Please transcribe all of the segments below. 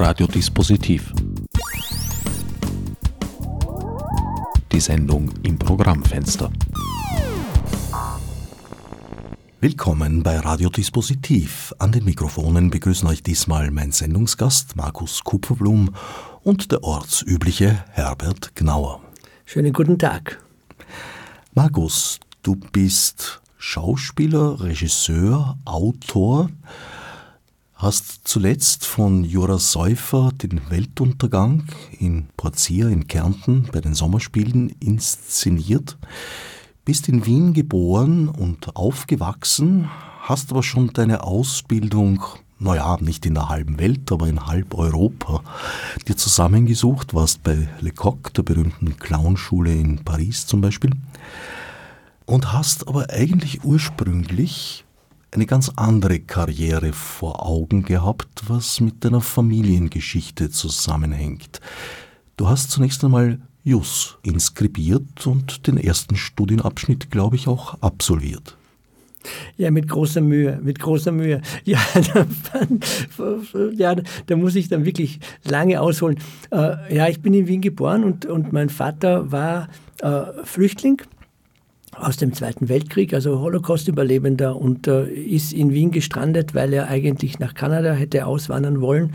Radiodispositiv. Die Sendung im Programmfenster. Willkommen bei Radiodispositiv. An den Mikrofonen begrüßen euch diesmal mein Sendungsgast Markus Kupferblum und der ortsübliche Herbert Gnauer. Schönen guten Tag. Markus, du bist Schauspieler, Regisseur, Autor, hast zuletzt von Jura Säufer den Weltuntergang in Porzia in Kärnten bei den Sommerspielen inszeniert, bist in Wien geboren und aufgewachsen, hast aber schon deine Ausbildung, naja, nicht in der halben Welt, aber in halb Europa, dir zusammengesucht, warst bei Lecoq, der berühmten Clownschule in Paris zum Beispiel, und hast aber eigentlich ursprünglich eine ganz andere Karriere vor Augen gehabt, was mit deiner Familiengeschichte zusammenhängt. Du hast zunächst einmal Jus inskribiert und den ersten Studienabschnitt, glaube ich, auch absolviert. Ja, mit großer Mühe, mit großer Mühe. Ja, da, ja, da muss ich dann wirklich lange ausholen. Äh, ja, ich bin in Wien geboren und, und mein Vater war äh, Flüchtling aus dem Zweiten Weltkrieg, also Holocaust-Überlebender und äh, ist in Wien gestrandet, weil er eigentlich nach Kanada hätte auswandern wollen,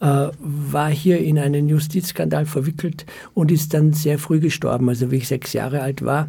äh, war hier in einen Justizskandal verwickelt und ist dann sehr früh gestorben. Also wie ich sechs Jahre alt war,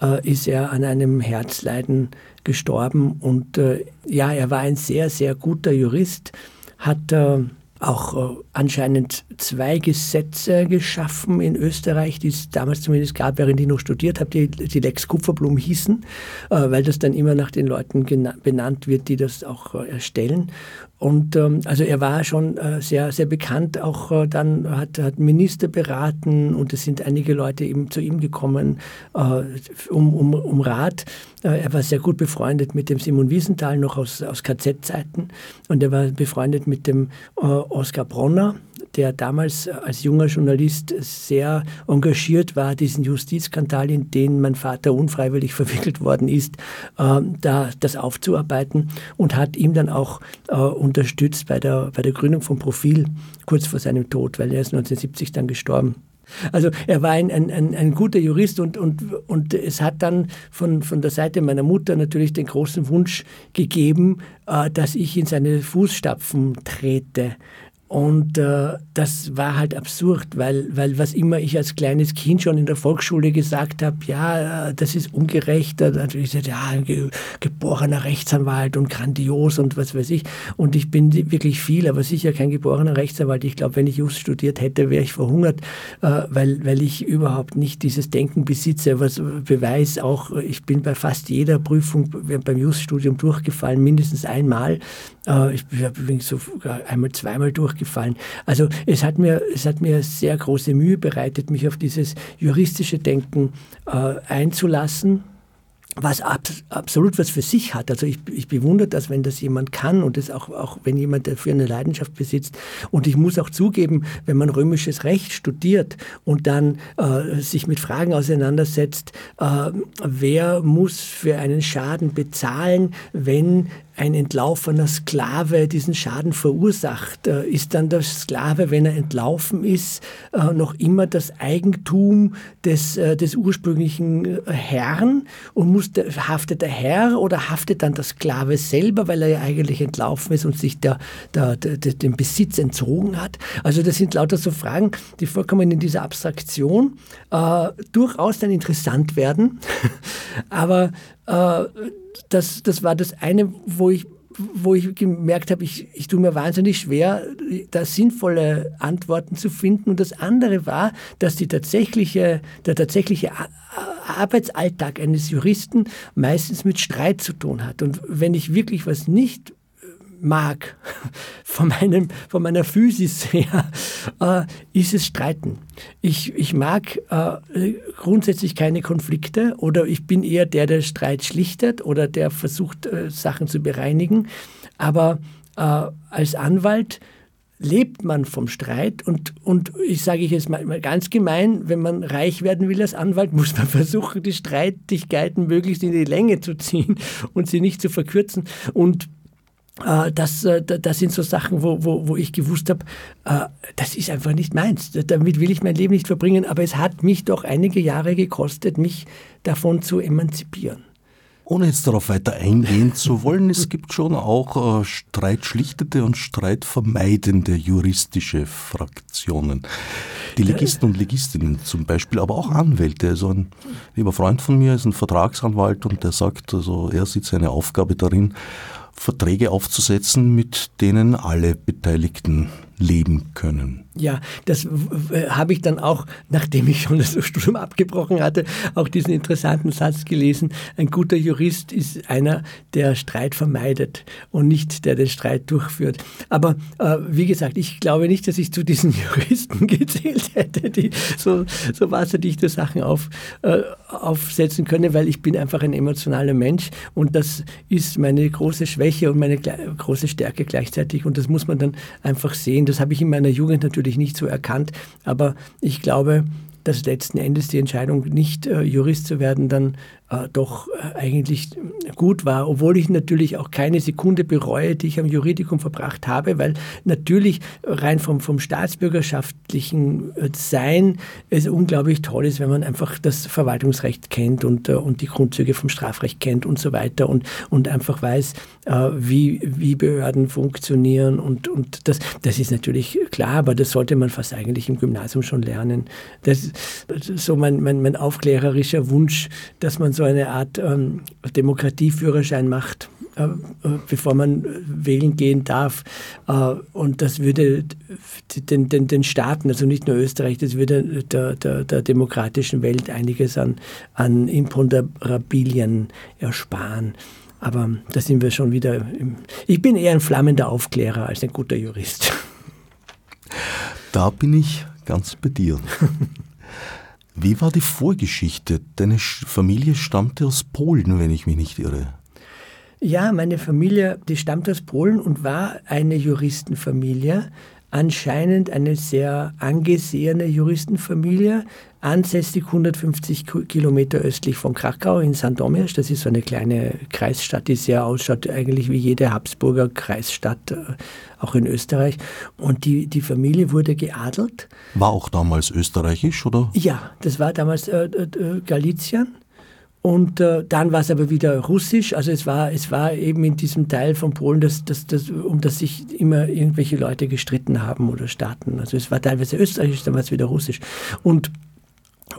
äh, ist er an einem Herzleiden gestorben und äh, ja, er war ein sehr, sehr guter Jurist, hat äh, auch äh, anscheinend zwei Gesetze geschaffen in Österreich, die es damals zumindest gab, während ich noch studiert habe, die, die Lex Kupferblum hießen, äh, weil das dann immer nach den Leuten benannt wird, die das auch äh, erstellen. Und ähm, also er war schon äh, sehr, sehr bekannt, auch äh, dann hat, hat Minister beraten und es sind einige Leute eben zu ihm gekommen äh, um, um, um Rat. Äh, er war sehr gut befreundet mit dem Simon Wiesenthal noch aus, aus KZ-Zeiten und er war befreundet mit dem äh, Oskar Bronner, der damals als junger Journalist sehr engagiert war, diesen Justizskandal, in den mein Vater unfreiwillig verwickelt worden ist, äh, da das aufzuarbeiten und hat ihm dann auch äh, unterstützt bei der, bei der Gründung von Profil kurz vor seinem Tod, weil er ist 1970 dann gestorben. Also er war ein, ein, ein, ein, guter Jurist und, und, und es hat dann von, von der Seite meiner Mutter natürlich den großen Wunsch gegeben, äh, dass ich in seine Fußstapfen trete. Und äh, das war halt absurd, weil, weil was immer ich als kleines Kind schon in der Volksschule gesagt habe, ja, äh, das ist ungerecht, da habe ich gesagt, ja, geborener Rechtsanwalt und grandios und was weiß ich. Und ich bin wirklich viel, aber sicher kein geborener Rechtsanwalt. Ich glaube, wenn ich Just studiert hätte, wäre ich verhungert, äh, weil, weil ich überhaupt nicht dieses Denken besitze. Was Beweis auch, ich bin bei fast jeder Prüfung beim Just-Studium durchgefallen, mindestens einmal. Äh, ich bin sogar einmal, zweimal durchgefallen. Also es hat mir, es hat mir sehr große Mühe bereitet, mich auf dieses juristische Denken äh, einzulassen was ab, absolut was für sich hat. Also ich, ich bewundere das, wenn das jemand kann und das auch, auch wenn jemand dafür eine Leidenschaft besitzt. Und ich muss auch zugeben, wenn man römisches Recht studiert und dann äh, sich mit Fragen auseinandersetzt, äh, wer muss für einen Schaden bezahlen, wenn ein entlaufener Sklave diesen Schaden verursacht, äh, ist dann der Sklave, wenn er entlaufen ist, äh, noch immer das Eigentum des, äh, des ursprünglichen Herrn? Und muss der, haftet der Herr oder haftet dann der Sklave selber, weil er ja eigentlich entlaufen ist und sich der, der, der, den Besitz entzogen hat? Also das sind lauter so Fragen, die vollkommen in dieser Abstraktion äh, durchaus dann interessant werden, aber äh, das, das war das eine, wo ich, wo ich gemerkt habe, ich, ich tue mir wahnsinnig schwer, da sinnvolle Antworten zu finden. Und das andere war, dass die tatsächliche, der tatsächliche Arbeitsalltag eines Juristen meistens mit Streit zu tun hat. Und wenn ich wirklich was nicht mag, von, meinem, von meiner Physis her, äh, ist es Streiten. Ich, ich mag äh, grundsätzlich keine Konflikte oder ich bin eher der, der Streit schlichtet oder der versucht, äh, Sachen zu bereinigen. Aber äh, als Anwalt lebt man vom Streit und, und ich sage ich jetzt mal, ganz gemein, wenn man reich werden will als Anwalt, muss man versuchen, die Streitigkeiten möglichst in die Länge zu ziehen und sie nicht zu verkürzen. Und das, äh, das sind so Sachen, wo, wo, wo ich gewusst habe, äh, das ist einfach nicht meins. Damit will ich mein Leben nicht verbringen, aber es hat mich doch einige Jahre gekostet, mich davon zu emanzipieren. Ohne jetzt darauf weiter eingehen zu wollen, es gibt schon auch äh, streitschlichtende und streitvermeidende juristische Fraktionen. Die Legisten und Legistinnen zum Beispiel, aber auch Anwälte. Also ein lieber Freund von mir ist ein Vertragsanwalt und der sagt, also er sieht seine Aufgabe darin, Verträge aufzusetzen, mit denen alle Beteiligten leben können. Ja, das habe ich dann auch, nachdem ich schon das Studium abgebrochen hatte, auch diesen interessanten Satz gelesen. Ein guter Jurist ist einer, der Streit vermeidet und nicht der den Streit durchführt. Aber äh, wie gesagt, ich glaube nicht, dass ich zu diesen Juristen gezählt hätte, die so, so wasserdichte Sachen auf, äh, aufsetzen können, weil ich bin einfach ein emotionaler Mensch und das ist meine große Schwäche und meine große Stärke gleichzeitig und das muss man dann einfach sehen das habe ich in meiner Jugend natürlich nicht so erkannt, aber ich glaube, dass letzten Endes die Entscheidung, nicht äh, Jurist zu werden, dann äh, doch äh, eigentlich gut war, obwohl ich natürlich auch keine Sekunde bereue, die ich am Juridikum verbracht habe, weil natürlich rein vom, vom staatsbürgerschaftlichen äh, Sein es unglaublich toll ist, wenn man einfach das Verwaltungsrecht kennt und, und die Grundzüge vom Strafrecht kennt und so weiter und, und einfach weiß, wie, wie Behörden funktionieren und, und das, das ist natürlich klar, aber das sollte man fast eigentlich im Gymnasium schon lernen. Das ist so mein, mein, mein aufklärerischer Wunsch, dass man so so eine Art ähm, Demokratieführerschein macht, äh, äh, bevor man wählen gehen darf. Äh, und das würde den, den, den Staaten, also nicht nur Österreich, das würde der, der, der demokratischen Welt einiges an, an Imponderabilien ersparen. Aber da sind wir schon wieder. Im ich bin eher ein flammender Aufklärer als ein guter Jurist. Da bin ich ganz bei dir. Wie war die Vorgeschichte? Deine Familie stammte aus Polen, wenn ich mich nicht irre. Ja, meine Familie, die stammt aus Polen und war eine Juristenfamilie anscheinend eine sehr angesehene Juristenfamilie, ansässig 150 Kilometer östlich von Krakau in Sandomierz. Das ist so eine kleine Kreisstadt, die sehr ausschaut, eigentlich wie jede Habsburger Kreisstadt, äh, auch in Österreich. Und die, die Familie wurde geadelt. War auch damals österreichisch, oder? Ja, das war damals äh, äh, Galizien. Und äh, dann war es aber wieder russisch. Also es war, es war eben in diesem Teil von Polen, das, das, das, um das sich immer irgendwelche Leute gestritten haben oder Staaten. Also es war teilweise österreichisch, dann war es wieder russisch. Und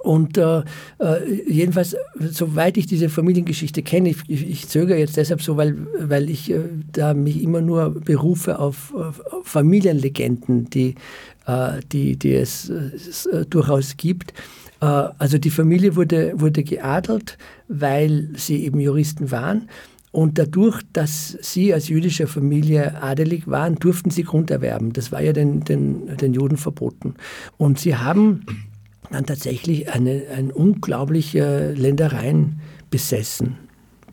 und äh, äh, jedenfalls, soweit ich diese Familiengeschichte kenne, ich, ich, zögere jetzt deshalb so, weil, weil ich äh, da mich immer nur berufe auf, auf Familienlegenden, die, äh, die, die es, es äh, durchaus gibt. Äh, also die Familie wurde, wurde geadelt, weil sie eben Juristen waren. Und dadurch, dass sie als jüdische Familie adelig waren, durften sie Grund erwerben. Das war ja den, den, den Juden verboten. Und sie haben dann tatsächlich eine, eine unglaubliche Ländereien besessen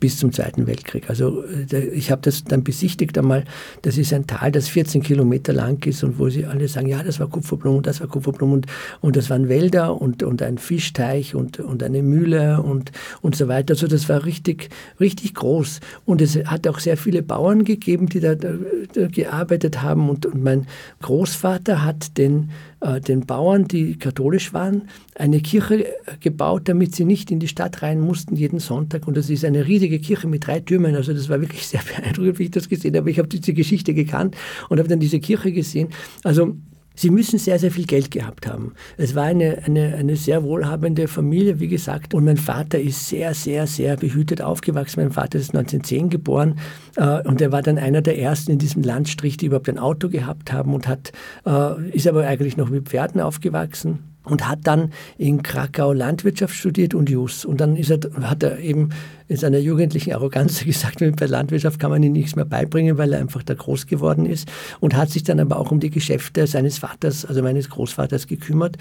bis zum Zweiten Weltkrieg. Also äh, ich habe das dann besichtigt einmal. Das ist ein Tal, das 14 Kilometer lang ist und wo sie alle sagen, ja, das war Kupferblumen, das war Kupferblumen und, und das waren Wälder und, und ein Fischteich und, und eine Mühle und, und so weiter. Also das war richtig, richtig groß. Und es hat auch sehr viele Bauern gegeben, die da, da, da gearbeitet haben. Und, und mein Großvater hat den den Bauern, die katholisch waren, eine Kirche äh, gebaut, damit sie nicht in die Stadt rein mussten jeden Sonntag. Und das ist eine riesige Kirche mit drei Türmen. Also das war wirklich sehr beeindruckend, wie ich das gesehen habe. Ich habe diese Geschichte gekannt und habe dann diese Kirche gesehen. Also Sie müssen sehr, sehr viel Geld gehabt haben. Es war eine, eine, eine sehr wohlhabende Familie, wie gesagt. Und mein Vater ist sehr, sehr, sehr behütet aufgewachsen. Mein Vater ist 1910 geboren äh, und er war dann einer der ersten in diesem Landstrich, die überhaupt ein Auto gehabt haben und hat, äh, ist aber eigentlich noch mit Pferden aufgewachsen und hat dann in Krakau Landwirtschaft studiert und Jus. Und dann ist er, hat er eben in seiner jugendlichen Arroganz gesagt, bei Landwirtschaft kann man ihm nichts mehr beibringen, weil er einfach da groß geworden ist und hat sich dann aber auch um die Geschäfte seines Vaters, also meines Großvaters gekümmert.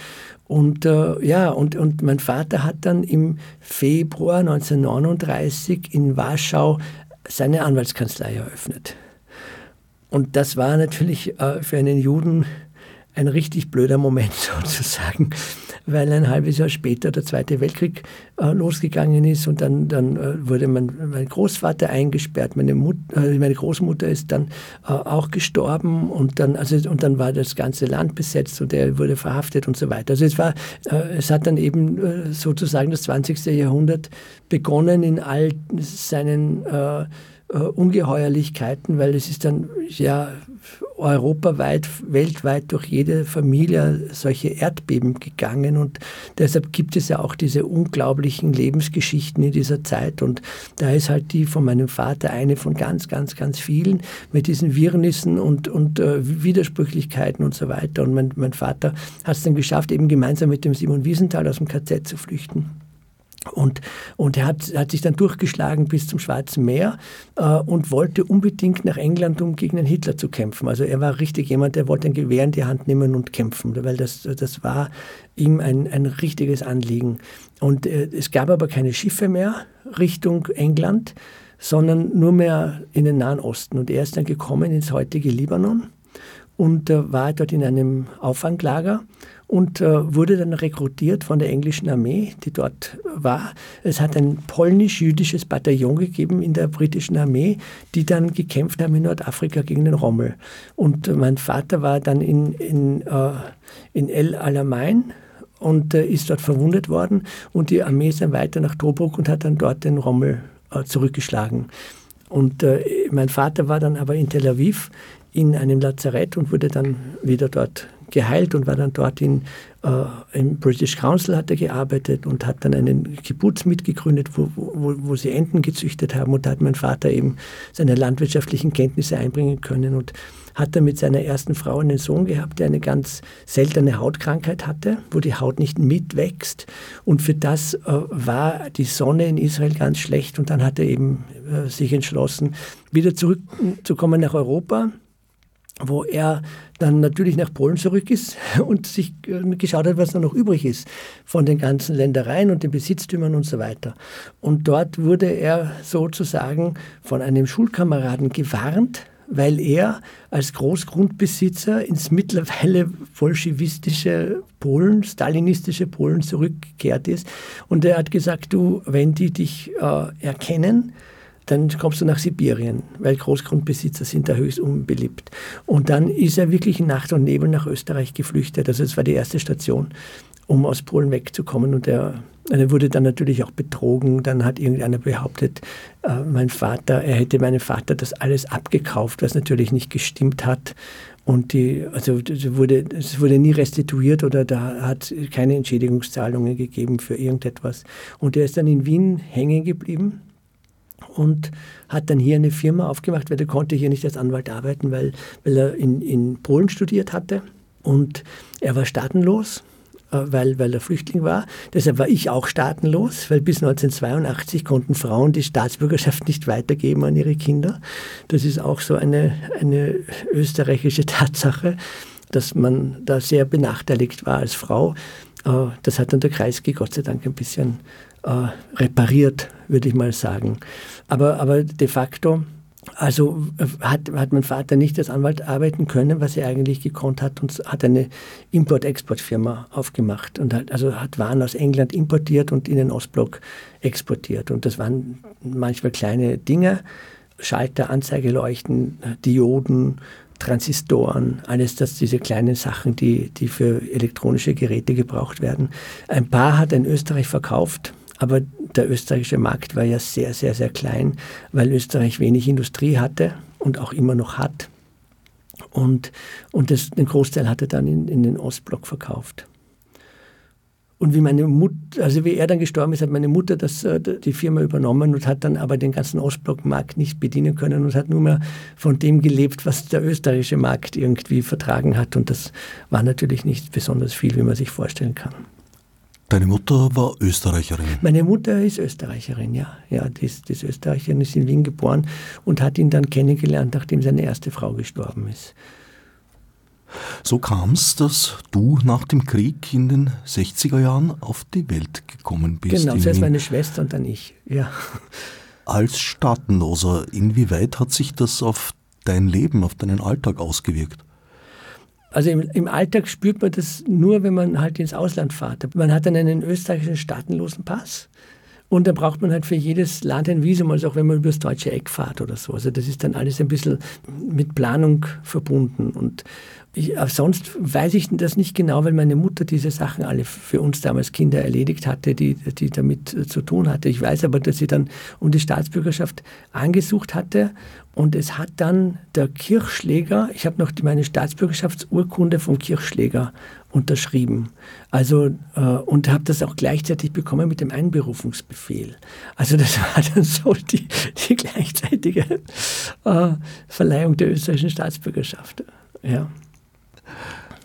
Und äh, ja, und, und mein Vater hat dann im Februar 1939 in Warschau seine Anwaltskanzlei eröffnet. Und das war natürlich äh, für einen Juden ein richtig blöder Moment sozusagen, weil ein halbes Jahr später der Zweite Weltkrieg äh, losgegangen ist und dann, dann äh, wurde mein, mein Großvater eingesperrt, meine, Mut, äh, meine Großmutter ist dann äh, auch gestorben und dann, also, und dann war das ganze Land besetzt und er wurde verhaftet und so weiter. Also es war, äh, es hat dann eben äh, sozusagen das 20. Jahrhundert begonnen in all seinen äh, Ungeheuerlichkeiten, weil es ist dann ja europaweit, weltweit durch jede Familie solche Erdbeben gegangen und deshalb gibt es ja auch diese unglaublichen Lebensgeschichten in dieser Zeit und da ist halt die von meinem Vater eine von ganz, ganz, ganz vielen mit diesen Wirrnissen und, und äh, Widersprüchlichkeiten und so weiter und mein, mein Vater hat es dann geschafft, eben gemeinsam mit dem Simon Wiesenthal aus dem KZ zu flüchten. Und, und er hat, hat, sich dann durchgeschlagen bis zum Schwarzen Meer äh, und wollte unbedingt nach England, um gegen den Hitler zu kämpfen. Also er war richtig jemand, der wollte ein Gewehr in die Hand nehmen und kämpfen, weil das, das war ihm ein, ein richtiges Anliegen. Und äh, es gab aber keine Schiffe mehr Richtung England, sondern nur mehr in den Nahen Osten. Und er ist dann gekommen ins heutige Libanon und äh, war dort in einem Auffanglager und äh, wurde dann rekrutiert von der englischen Armee, die dort war. Es hat ein polnisch-jüdisches Bataillon gegeben in der britischen Armee, die dann gekämpft haben in Nordafrika gegen den Rommel. Und äh, mein Vater war dann in, in, äh, in El Alamein und äh, ist dort verwundet worden und die Armee ist dann weiter nach Tobruk und hat dann dort den Rommel äh, zurückgeschlagen. Und äh, mein Vater war dann aber in Tel Aviv in einem Lazarett und wurde dann wieder dort geheilt und war dann dort in, äh, im British Council hat er gearbeitet und hat dann einen Kibbutz mitgegründet, wo, wo, wo sie Enten gezüchtet haben. Und da hat mein Vater eben seine landwirtschaftlichen Kenntnisse einbringen können und hat dann mit seiner ersten Frau einen Sohn gehabt, der eine ganz seltene Hautkrankheit hatte, wo die Haut nicht mitwächst. Und für das äh, war die Sonne in Israel ganz schlecht. Und dann hat er eben äh, sich entschlossen, wieder zurückzukommen nach Europa wo er dann natürlich nach Polen zurück ist und sich äh, geschaut hat, was da noch übrig ist von den ganzen Ländereien und den Besitztümern und so weiter. Und dort wurde er sozusagen von einem Schulkameraden gewarnt, weil er als Großgrundbesitzer ins mittlerweile bolschewistische Polen, stalinistische Polen zurückgekehrt ist. Und er hat gesagt, du, wenn die dich äh, erkennen, dann kommst du nach Sibirien, weil Großgrundbesitzer sind da höchst unbeliebt. Und dann ist er wirklich in Nacht und Nebel nach Österreich geflüchtet. Also das war die erste Station, um aus Polen wegzukommen. Und er, er wurde dann natürlich auch betrogen. Dann hat irgendeiner behauptet, äh, mein Vater, er hätte meinem Vater das alles abgekauft, was natürlich nicht gestimmt hat. Und die, also es wurde, es wurde nie restituiert oder da hat keine Entschädigungszahlungen gegeben für irgendetwas. Und er ist dann in Wien hängen geblieben und hat dann hier eine Firma aufgemacht, weil er konnte hier nicht als Anwalt arbeiten, weil, weil er in, in Polen studiert hatte und er war staatenlos, äh, weil, weil er Flüchtling war. Deshalb war ich auch staatenlos, weil bis 1982 konnten Frauen die Staatsbürgerschaft nicht weitergeben an ihre Kinder. Das ist auch so eine, eine österreichische Tatsache, dass man da sehr benachteiligt war als Frau. Äh, das hat dann der Kreisky Gott sei Dank ein bisschen repariert, würde ich mal sagen. Aber, aber de facto, also äh, hat, hat mein Vater nicht als Anwalt arbeiten können, was er eigentlich gekonnt hat und hat eine Import-Export-Firma aufgemacht und hat, also hat Waren aus England importiert und in den Ostblock exportiert. Und das waren manchmal kleine Dinge, Schalter, Anzeigeleuchten, Dioden, Transistoren, alles das, diese kleinen Sachen, die, die für elektronische Geräte gebraucht werden. Ein paar hat in Österreich verkauft, aber der österreichische Markt war ja sehr, sehr, sehr klein, weil Österreich wenig Industrie hatte und auch immer noch hat. Und, und das, den Großteil hat er dann in, in den Ostblock verkauft. Und wie meine Mutter, also wie er dann gestorben ist, hat meine Mutter das, äh, die Firma übernommen und hat dann aber den ganzen Ostblockmarkt nicht bedienen können und hat nur mehr von dem gelebt, was der österreichische Markt irgendwie vertragen hat. Und das war natürlich nicht besonders viel, wie man sich vorstellen kann. Deine Mutter war Österreicherin? Meine Mutter ist Österreicherin, ja. Ja, die ist, die ist Österreicherin, ist in Wien geboren und hat ihn dann kennengelernt, nachdem seine erste Frau gestorben ist. So kam es, dass du nach dem Krieg in den 60er Jahren auf die Welt gekommen bist. Genau, zuerst meine Schwester und dann ich, ja. Als Staatenloser, inwieweit hat sich das auf dein Leben, auf deinen Alltag ausgewirkt? Also im, im, Alltag spürt man das nur, wenn man halt ins Ausland fährt. Man hat dann einen österreichischen staatenlosen Pass und da braucht man halt für jedes Land ein Visum, also auch wenn man übers deutsche Eck fährt oder so. Also das ist dann alles ein bisschen mit Planung verbunden. Und ich, sonst weiß ich das nicht genau, weil meine Mutter diese Sachen alle für uns damals Kinder erledigt hatte, die, die damit zu tun hatte. Ich weiß aber, dass sie dann um die Staatsbürgerschaft angesucht hatte und es hat dann der Kirchschläger, ich habe noch meine Staatsbürgerschaftsurkunde vom Kirchschläger unterschrieben. Also, äh, und habe das auch gleichzeitig bekommen mit dem Einberufungsbefehl. Also das war dann so die, die gleichzeitige äh, Verleihung der österreichischen Staatsbürgerschaft. Ja.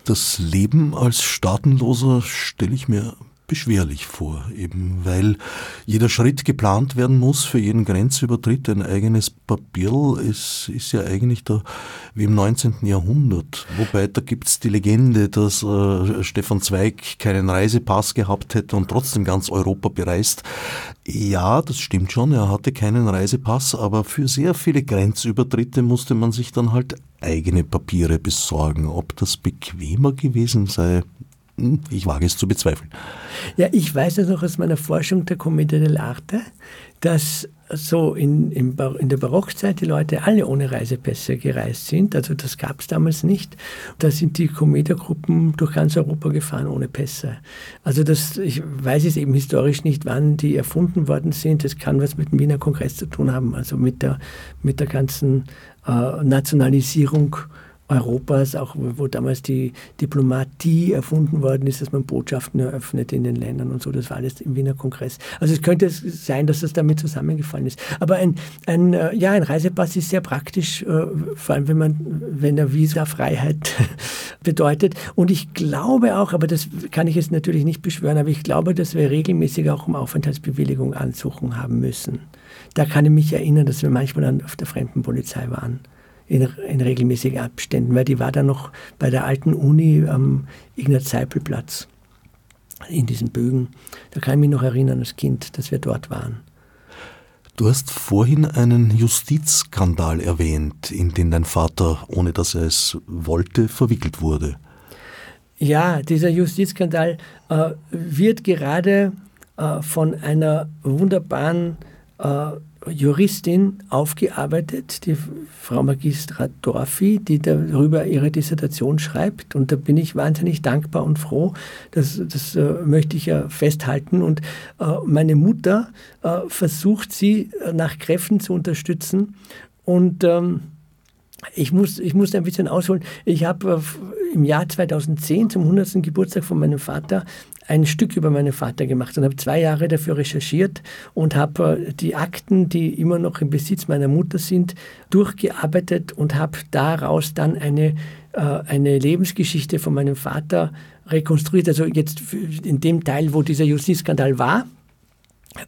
Das Leben als Staatenloser stelle ich mir beschwerlich vor, eben weil jeder Schritt geplant werden muss, für jeden Grenzübertritt ein eigenes Papier ist, ist ja eigentlich da wie im 19. Jahrhundert. Wobei da gibt's die Legende, dass äh, Stefan Zweig keinen Reisepass gehabt hätte und trotzdem ganz Europa bereist. Ja, das stimmt schon, er hatte keinen Reisepass, aber für sehr viele Grenzübertritte musste man sich dann halt eigene Papiere besorgen. Ob das bequemer gewesen sei, ich wage es zu bezweifeln. Ja, ich weiß es noch aus meiner Forschung der Commedia dell'arte, dass so in, in, in, der Barockzeit die Leute alle ohne Reisepässe gereist sind. Also das gab es damals nicht. Da sind die Commedia-Gruppen durch ganz Europa gefahren ohne Pässe. Also das, ich weiß es eben historisch nicht, wann die erfunden worden sind. Das kann was mit dem Wiener Kongress zu tun haben, also mit der, mit der ganzen äh, Nationalisierung Europas, auch wo damals die Diplomatie erfunden worden ist, dass man Botschaften eröffnet in den Ländern und so. Das war alles im Wiener Kongress. Also es könnte sein, dass das damit zusammengefallen ist. Aber ein, ein, äh, ja, ein Reisepass ist sehr praktisch, äh, vor allem wenn man, wenn er Visafreiheit bedeutet. Und ich glaube auch, aber das kann ich jetzt natürlich nicht beschwören, aber ich glaube, dass wir regelmäßig auch um Aufenthaltsbewilligung ansuchen haben müssen. Da kann ich mich erinnern, dass wir manchmal dann auf der Fremdenpolizei waren in, in regelmäßigen Abständen, weil die war dann noch bei der alten Uni am Ignaz-Seipel-Platz in diesen Bögen. Da kann ich mich noch erinnern als Kind, dass wir dort waren. Du hast vorhin einen Justizskandal erwähnt, in den dein Vater, ohne dass er es wollte, verwickelt wurde. Ja, dieser Justizskandal äh, wird gerade äh, von einer wunderbaren äh, Juristin aufgearbeitet, die Frau Magistra Dorfi, die darüber ihre Dissertation schreibt. Und da bin ich wahnsinnig dankbar und froh. Das, das äh, möchte ich ja festhalten. Und äh, meine Mutter äh, versucht sie äh, nach Kräften zu unterstützen. Und ähm, ich muss, ich muss ein bisschen ausholen. Ich habe äh, im Jahr 2010 zum 100. Geburtstag von meinem Vater ein Stück über meinen Vater gemacht und habe zwei Jahre dafür recherchiert und habe äh, die Akten, die immer noch im Besitz meiner Mutter sind, durchgearbeitet und habe daraus dann eine, äh, eine Lebensgeschichte von meinem Vater rekonstruiert. Also jetzt in dem Teil, wo dieser Justizskandal war,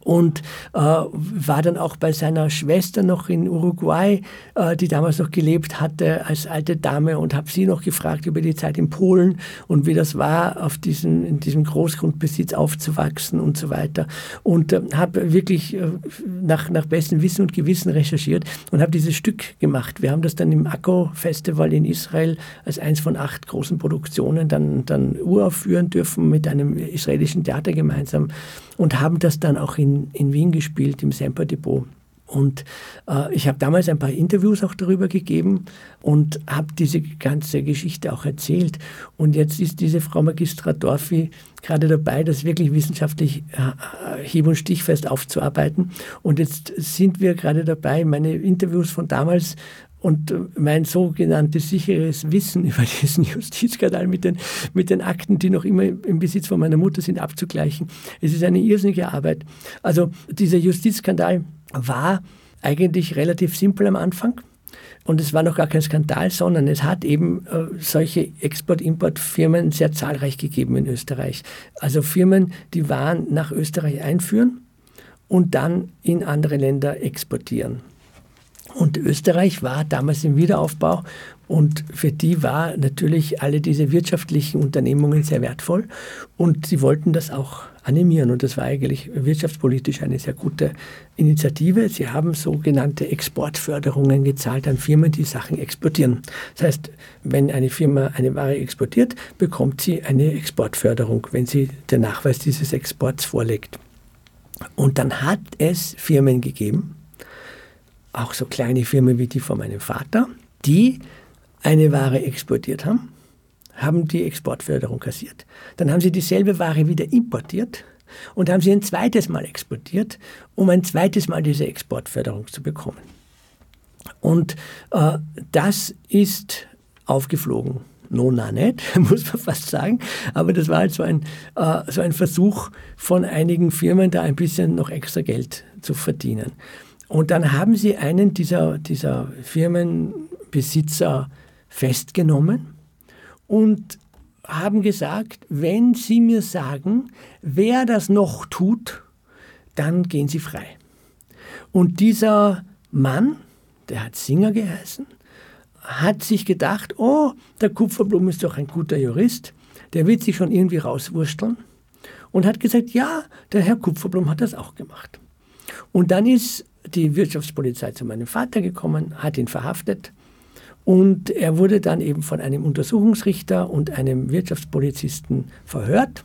und äh, war dann auch bei seiner Schwester noch in Uruguay, äh, die damals noch gelebt hatte als alte Dame und habe sie noch gefragt über die Zeit in Polen und wie das war, auf diesen, in diesem Großgrundbesitz aufzuwachsen und so weiter. Und äh, habe wirklich äh, nach, nach bestem Wissen und Gewissen recherchiert und habe dieses Stück gemacht. Wir haben das dann im Akko-Festival in Israel als eins von acht großen Produktionen dann, dann uraufführen dürfen mit einem israelischen Theater gemeinsam und haben das dann auch in, in Wien gespielt, im Semper Depot. Und äh, ich habe damals ein paar Interviews auch darüber gegeben und habe diese ganze Geschichte auch erzählt. Und jetzt ist diese Frau Magistra Dorfi gerade dabei, das wirklich wissenschaftlich äh, hieb- und stichfest aufzuarbeiten. Und jetzt sind wir gerade dabei, meine Interviews von damals und mein sogenanntes sicheres Wissen über diesen Justizskandal mit den, mit den Akten, die noch immer im Besitz von meiner Mutter sind, abzugleichen. Es ist eine irrsinnige Arbeit. Also dieser Justizskandal war eigentlich relativ simpel am Anfang. Und es war noch gar kein Skandal, sondern es hat eben äh, solche Export-Import-Firmen sehr zahlreich gegeben in Österreich. Also Firmen, die Waren nach Österreich einführen und dann in andere Länder exportieren. Und Österreich war damals im Wiederaufbau und für die war natürlich alle diese wirtschaftlichen Unternehmungen sehr wertvoll und sie wollten das auch animieren. Und das war eigentlich wirtschaftspolitisch eine sehr gute Initiative. Sie haben sogenannte Exportförderungen gezahlt an Firmen, die Sachen exportieren. Das heißt, wenn eine Firma eine Ware exportiert, bekommt sie eine Exportförderung, wenn sie den Nachweis dieses Exports vorlegt. Und dann hat es Firmen gegeben, auch so kleine Firmen wie die von meinem Vater, die eine Ware exportiert haben, haben die Exportförderung kassiert. Dann haben sie dieselbe Ware wieder importiert und haben sie ein zweites Mal exportiert, um ein zweites Mal diese Exportförderung zu bekommen. Und äh, das ist aufgeflogen. Nona nicht, muss man fast sagen. Aber das war halt so ein, äh, so ein Versuch von einigen Firmen, da ein bisschen noch extra Geld zu verdienen. Und dann haben sie einen dieser, dieser Firmenbesitzer festgenommen und haben gesagt, wenn Sie mir sagen, wer das noch tut, dann gehen Sie frei. Und dieser Mann, der hat Singer geheißen, hat sich gedacht, oh, der Kupferblum ist doch ein guter Jurist, der wird sich schon irgendwie rauswursteln und hat gesagt, ja, der Herr Kupferblum hat das auch gemacht. Und dann ist die Wirtschaftspolizei zu meinem Vater gekommen, hat ihn verhaftet und er wurde dann eben von einem Untersuchungsrichter und einem Wirtschaftspolizisten verhört.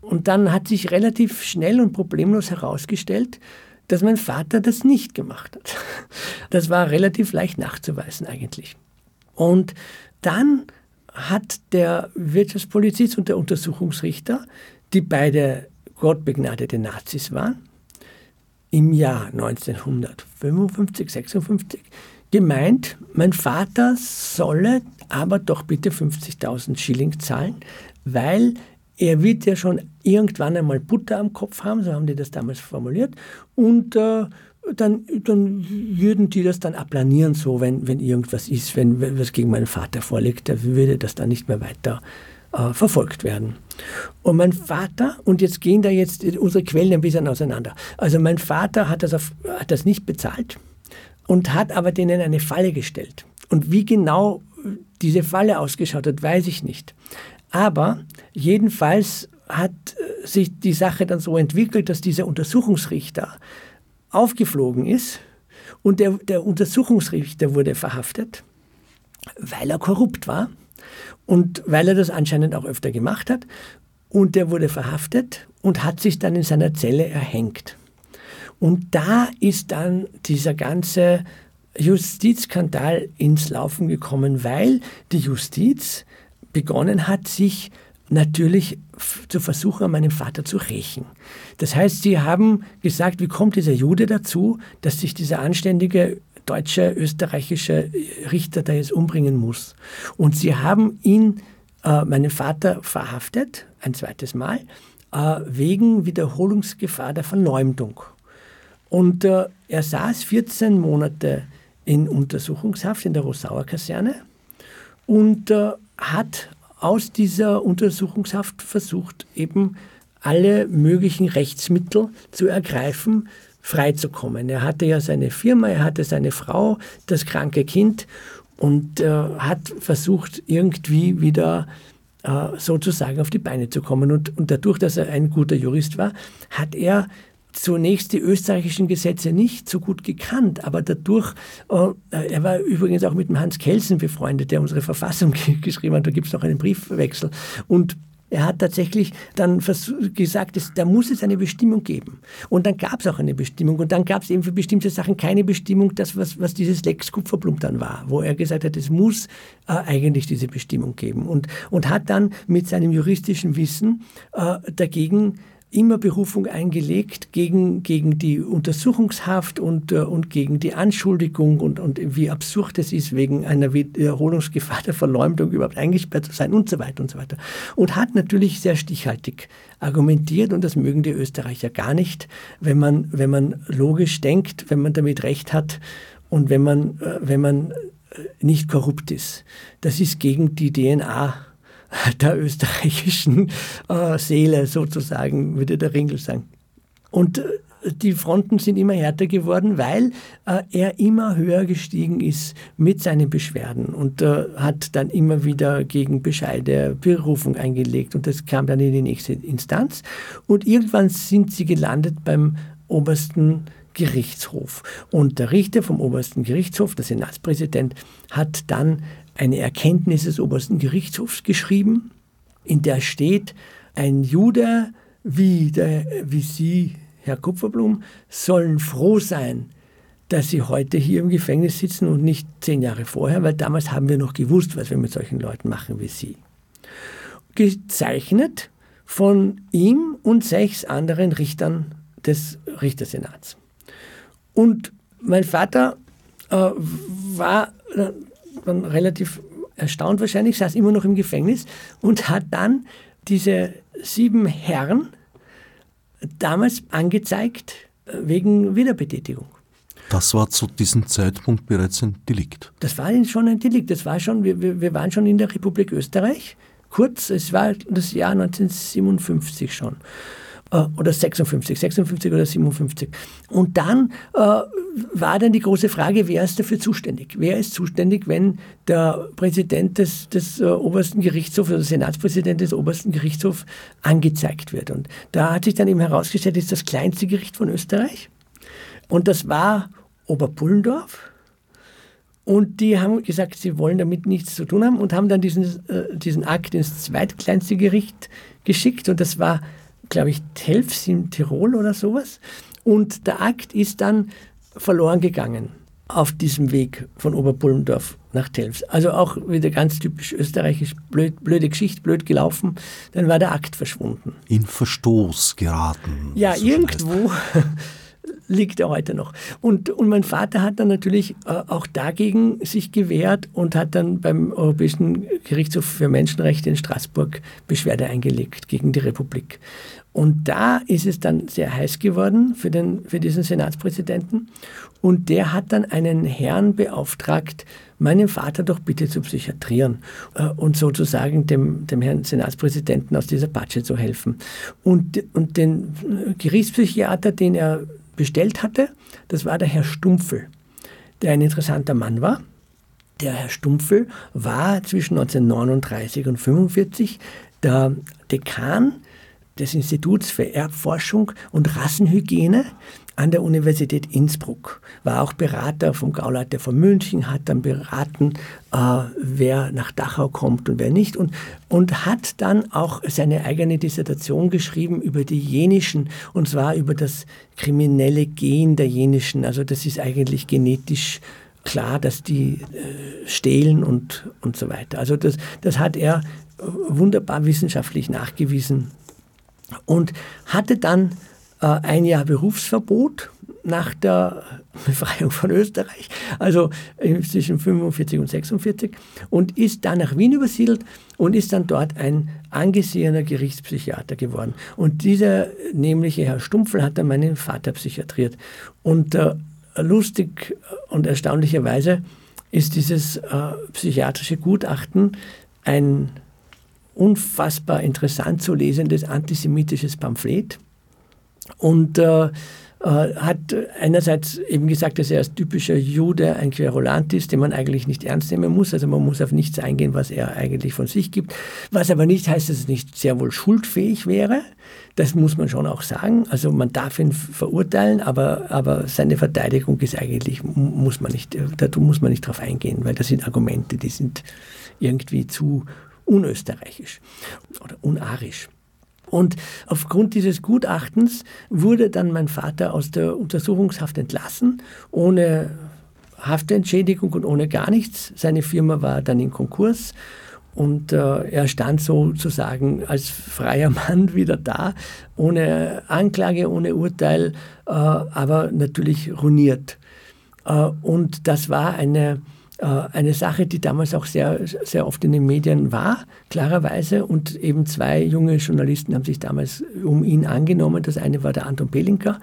Und dann hat sich relativ schnell und problemlos herausgestellt, dass mein Vater das nicht gemacht hat. Das war relativ leicht nachzuweisen eigentlich. Und dann hat der Wirtschaftspolizist und der Untersuchungsrichter, die beide gottbegnadete Nazis waren, im Jahr 1955, 56 gemeint, mein Vater solle aber doch bitte 50.000 Schilling zahlen, weil er wird ja schon irgendwann einmal Butter am Kopf haben, so haben die das damals formuliert, und äh, dann, dann würden die das dann aplanieren, so wenn, wenn irgendwas ist, wenn, wenn was gegen meinen Vater vorliegt, dann würde das dann nicht mehr weiter äh, verfolgt werden. Und mein Vater, und jetzt gehen da jetzt unsere Quellen ein bisschen auseinander. Also mein Vater hat das, auf, hat das nicht bezahlt und hat aber denen eine Falle gestellt. Und wie genau diese Falle ausgeschaut hat, weiß ich nicht. Aber jedenfalls hat äh, sich die Sache dann so entwickelt, dass dieser Untersuchungsrichter aufgeflogen ist und der, der Untersuchungsrichter wurde verhaftet, weil er korrupt war und weil er das anscheinend auch öfter gemacht hat. Und der wurde verhaftet und hat sich dann in seiner Zelle erhängt. Und da ist dann dieser ganze Justizskandal ins Laufen gekommen, weil die Justiz begonnen hat, sich natürlich zu versuchen, an meinem Vater zu rächen. Das heißt, sie haben gesagt, wie kommt dieser Jude dazu, dass sich dieser anständige deutsche, österreichische Richter da jetzt umbringen muss. Und sie haben ihn, äh, meinen Vater, verhaftet, ein zweites Mal, äh, wegen Wiederholungsgefahr der Verleumdung. Und äh, er saß 14 Monate in Untersuchungshaft in der Rosauer Kaserne und äh, hat aus dieser Untersuchungshaft versucht, eben alle möglichen Rechtsmittel zu ergreifen, freizukommen. Er hatte ja seine Firma, er hatte seine Frau, das kranke Kind und äh, hat versucht, irgendwie wieder äh, sozusagen auf die Beine zu kommen. Und, und dadurch, dass er ein guter Jurist war, hat er zunächst die österreichischen Gesetze nicht so gut gekannt, aber dadurch, äh, er war übrigens auch mit dem Hans Kelsen befreundet, der unsere Verfassung geschrieben hat, da gibt es noch einen Briefwechsel. Und er hat tatsächlich dann gesagt, da muss es eine Bestimmung geben. Und dann gab es auch eine Bestimmung. Und dann gab es eben für bestimmte Sachen keine Bestimmung, das, was, was dieses Lex Kupferblum dann war, wo er gesagt hat, es muss äh, eigentlich diese Bestimmung geben. Und, und hat dann mit seinem juristischen Wissen äh, dagegen immer Berufung eingelegt gegen, gegen die Untersuchungshaft und, äh, und gegen die Anschuldigung und, und wie absurd es ist, wegen einer Wiederholungsgefahr der Verleumdung überhaupt eingesperrt zu sein und so weiter und so weiter. Und hat natürlich sehr stichhaltig argumentiert und das mögen die Österreicher gar nicht, wenn man, wenn man logisch denkt, wenn man damit recht hat und wenn man, äh, wenn man äh, nicht korrupt ist. Das ist gegen die DNA der österreichischen äh, Seele sozusagen, würde der Ringel sagen. Und äh, die Fronten sind immer härter geworden, weil äh, er immer höher gestiegen ist mit seinen Beschwerden und äh, hat dann immer wieder gegen Bescheide Berufung eingelegt und das kam dann in die nächste Instanz und irgendwann sind sie gelandet beim obersten Gerichtshof. Und der Richter vom obersten Gerichtshof, der Senatspräsident, hat dann eine Erkenntnis des obersten Gerichtshofs geschrieben, in der steht, ein Jude wie, der, wie Sie, Herr Kupferblum, sollen froh sein, dass Sie heute hier im Gefängnis sitzen und nicht zehn Jahre vorher, weil damals haben wir noch gewusst, was wir mit solchen Leuten machen wie Sie. Gezeichnet von ihm und sechs anderen Richtern des Richtersenats. Und mein Vater äh, war dann relativ erstaunt wahrscheinlich, saß immer noch im Gefängnis und hat dann diese sieben Herren damals angezeigt äh, wegen Wiederbetätigung. Das war zu diesem Zeitpunkt bereits ein Delikt. Das war schon ein Delikt. Das war schon, wir, wir waren schon in der Republik Österreich. Kurz, es war das Jahr 1957 schon. Äh, oder 56, 56 oder 57. Und dann äh, war dann die große Frage, wer ist dafür zuständig? Wer ist zuständig, wenn der Präsident des, des äh, obersten Gerichtshofs oder der Senatspräsident des obersten Gerichtshofs angezeigt wird? Und da hat sich dann eben herausgestellt, ist das kleinste Gericht von Österreich. Und das war Oberpullendorf. Und die haben gesagt, sie wollen damit nichts zu tun haben und haben dann diesen, äh, diesen Akt ins zweitkleinste Gericht geschickt. Und das war glaube ich, Telfs in Tirol oder sowas. Und der Akt ist dann verloren gegangen auf diesem Weg von Oberpullendorf nach Telfs. Also auch wieder ganz typisch österreichisch, blöd, blöde Geschichte, blöd gelaufen. Dann war der Akt verschwunden. In Verstoß geraten. Ja, so irgendwo liegt er heute noch. Und, und mein Vater hat dann natürlich äh, auch dagegen sich gewehrt und hat dann beim Europäischen Gerichtshof für Menschenrechte in Straßburg Beschwerde eingelegt gegen die Republik. Und da ist es dann sehr heiß geworden für, den, für diesen Senatspräsidenten. Und der hat dann einen Herrn beauftragt, meinen Vater doch bitte zu psychiatrieren äh, und sozusagen dem, dem Herrn Senatspräsidenten aus dieser Patsche zu helfen. Und, und den Gerichtspsychiater, den er bestellt hatte, das war der Herr Stumpfel, der ein interessanter Mann war. Der Herr Stumpfel war zwischen 1939 und 1945 der Dekan des Instituts für Erbforschung und Rassenhygiene an der Universität Innsbruck, war auch Berater vom Gauleiter von München, hat dann beraten, äh, wer nach Dachau kommt und wer nicht und, und hat dann auch seine eigene Dissertation geschrieben über die Jenischen und zwar über das kriminelle Gen der Jenischen. Also das ist eigentlich genetisch klar, dass die äh, stehlen und, und so weiter. Also das, das hat er wunderbar wissenschaftlich nachgewiesen und hatte dann äh, ein Jahr Berufsverbot nach der Befreiung von Österreich, also zwischen 45 und 46, und ist dann nach Wien übersiedelt und ist dann dort ein angesehener Gerichtspsychiater geworden. Und dieser nämliche Herr Stumpfel hat dann meinen Vater psychiatriert. Und äh, lustig und erstaunlicherweise ist dieses äh, psychiatrische Gutachten ein unfassbar interessant zu lesendes antisemitisches Pamphlet und äh, äh, hat einerseits eben gesagt, dass er als typischer Jude ein Querulant ist, den man eigentlich nicht ernst nehmen muss. Also man muss auf nichts eingehen, was er eigentlich von sich gibt. Was aber nicht heißt, dass es nicht sehr wohl schuldfähig wäre. Das muss man schon auch sagen. Also man darf ihn verurteilen, aber, aber seine Verteidigung ist eigentlich, muss man nicht, da muss man nicht drauf eingehen, weil das sind Argumente, die sind irgendwie zu unösterreichisch oder unarisch. Und aufgrund dieses Gutachtens wurde dann mein Vater aus der Untersuchungshaft entlassen, ohne Haftentschädigung und ohne gar nichts. Seine Firma war dann in Konkurs und äh, er stand sozusagen als freier Mann wieder da, ohne Anklage, ohne Urteil, äh, aber natürlich ruiniert. Äh, und das war eine eine Sache, die damals auch sehr, sehr oft in den Medien war, klarerweise. Und eben zwei junge Journalisten haben sich damals um ihn angenommen. Das eine war der Anton Pelinka,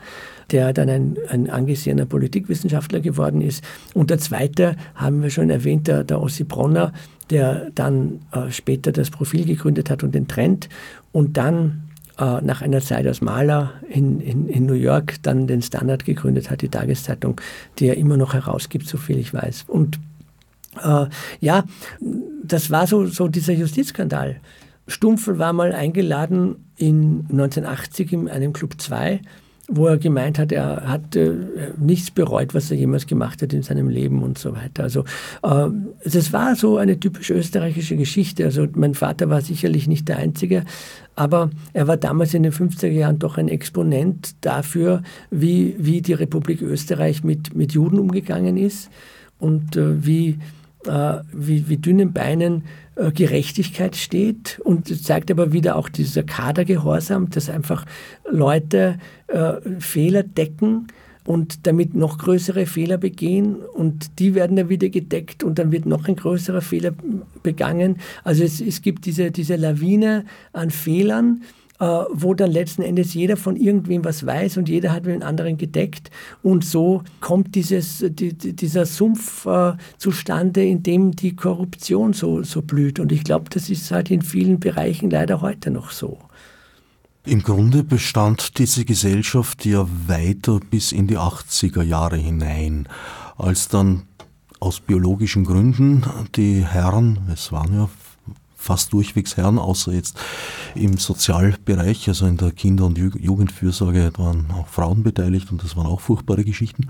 der dann ein, ein angesehener Politikwissenschaftler geworden ist. Und der zweite, haben wir schon erwähnt, der, der Ossi Bronner, der dann äh, später das Profil gegründet hat und den Trend und dann äh, nach einer Zeit als Maler in, in, in New York dann den Standard gegründet hat, die Tageszeitung, die er immer noch herausgibt, so viel ich weiß. Und äh, ja, das war so, so dieser Justizskandal. Stumpfel war mal eingeladen in 1980 in einem Club 2 wo er gemeint hat, er hat äh, nichts bereut, was er jemals gemacht hat in seinem Leben und so weiter. Also äh, das war so eine typisch österreichische Geschichte. Also mein Vater war sicherlich nicht der Einzige, aber er war damals in den 50er Jahren doch ein Exponent dafür, wie, wie die Republik Österreich mit, mit Juden umgegangen ist und äh, wie, wie, wie dünnen Beinen äh, Gerechtigkeit steht. Und zeigt aber wieder auch dieser Kadergehorsam, dass einfach Leute äh, Fehler decken und damit noch größere Fehler begehen. Und die werden dann wieder gedeckt und dann wird noch ein größerer Fehler begangen. Also es, es gibt diese, diese Lawine an Fehlern. äh, wo dann letzten Endes jeder von irgendwem was weiß und jeder hat mit den anderen gedeckt. Und so kommt dieses, die, dieser Sumpf äh, zustande, in dem die Korruption so, so blüht. Und ich glaube, das ist halt in vielen Bereichen leider heute noch so. Im Grunde bestand diese Gesellschaft ja weiter bis in die 80er Jahre hinein, als dann aus biologischen Gründen die Herren, es waren ja fast durchwegs Herren, außer jetzt im Sozialbereich, also in der Kinder- und Jugendfürsorge waren auch Frauen beteiligt und das waren auch furchtbare Geschichten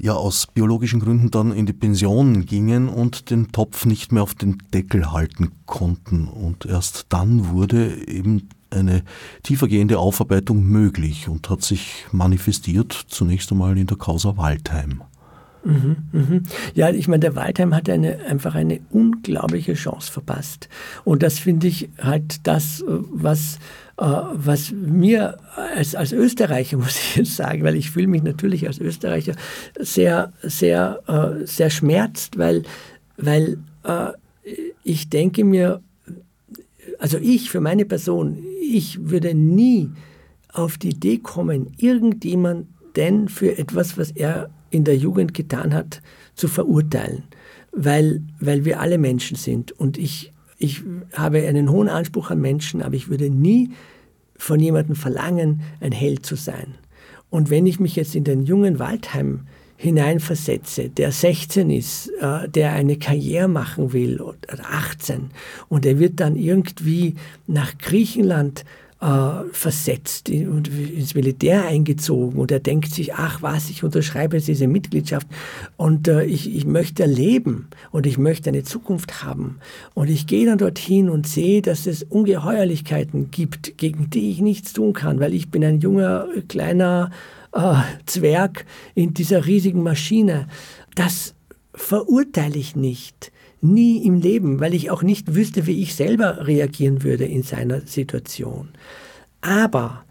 ja aus biologischen Gründen dann in die Pension gingen und den Topf nicht mehr auf den Deckel halten konnten. Und erst dann wurde eben eine tiefergehende Aufarbeitung möglich und hat sich manifestiert zunächst einmal in der Causa Waldheim. Mhm, mhm. Ja, ich meine, der Waldheim hat eine, einfach eine unglaubliche Chance verpasst. Und das finde ich halt das, was, äh, was mir als, als Österreicher, muss ich jetzt sagen, weil ich fühle mich natürlich als Österreicher sehr, sehr, äh, sehr schmerzt, weil, weil äh, ich denke mir, also ich für meine Person, ich würde nie auf die Idee kommen, irgendjemanden für etwas, was er in der Jugend getan hat, zu verurteilen, weil, weil wir alle Menschen sind. Und ich, ich habe einen hohen Anspruch an Menschen, aber ich würde nie von jemandem verlangen, ein Held zu sein. Und wenn ich mich jetzt in den jungen Waldheim hineinversetze, der 16 ist, äh, der eine Karriere machen will, oder 18, und er wird dann irgendwie nach Griechenland äh, versetzt und ins Militär eingezogen. Und er denkt sich, ach was, ich unterschreibe jetzt diese Mitgliedschaft. Und äh, ich, ich möchte leben. Und ich möchte eine Zukunft haben. Und ich gehe dann dorthin und sehe, dass es Ungeheuerlichkeiten gibt, gegen die ich nichts tun kann, weil ich bin ein junger, kleiner äh, Zwerg in dieser riesigen Maschine. Das verurteile ich nicht nie im Leben, weil ich auch nicht wüsste, wie ich selber reagieren würde in seiner Situation. Aber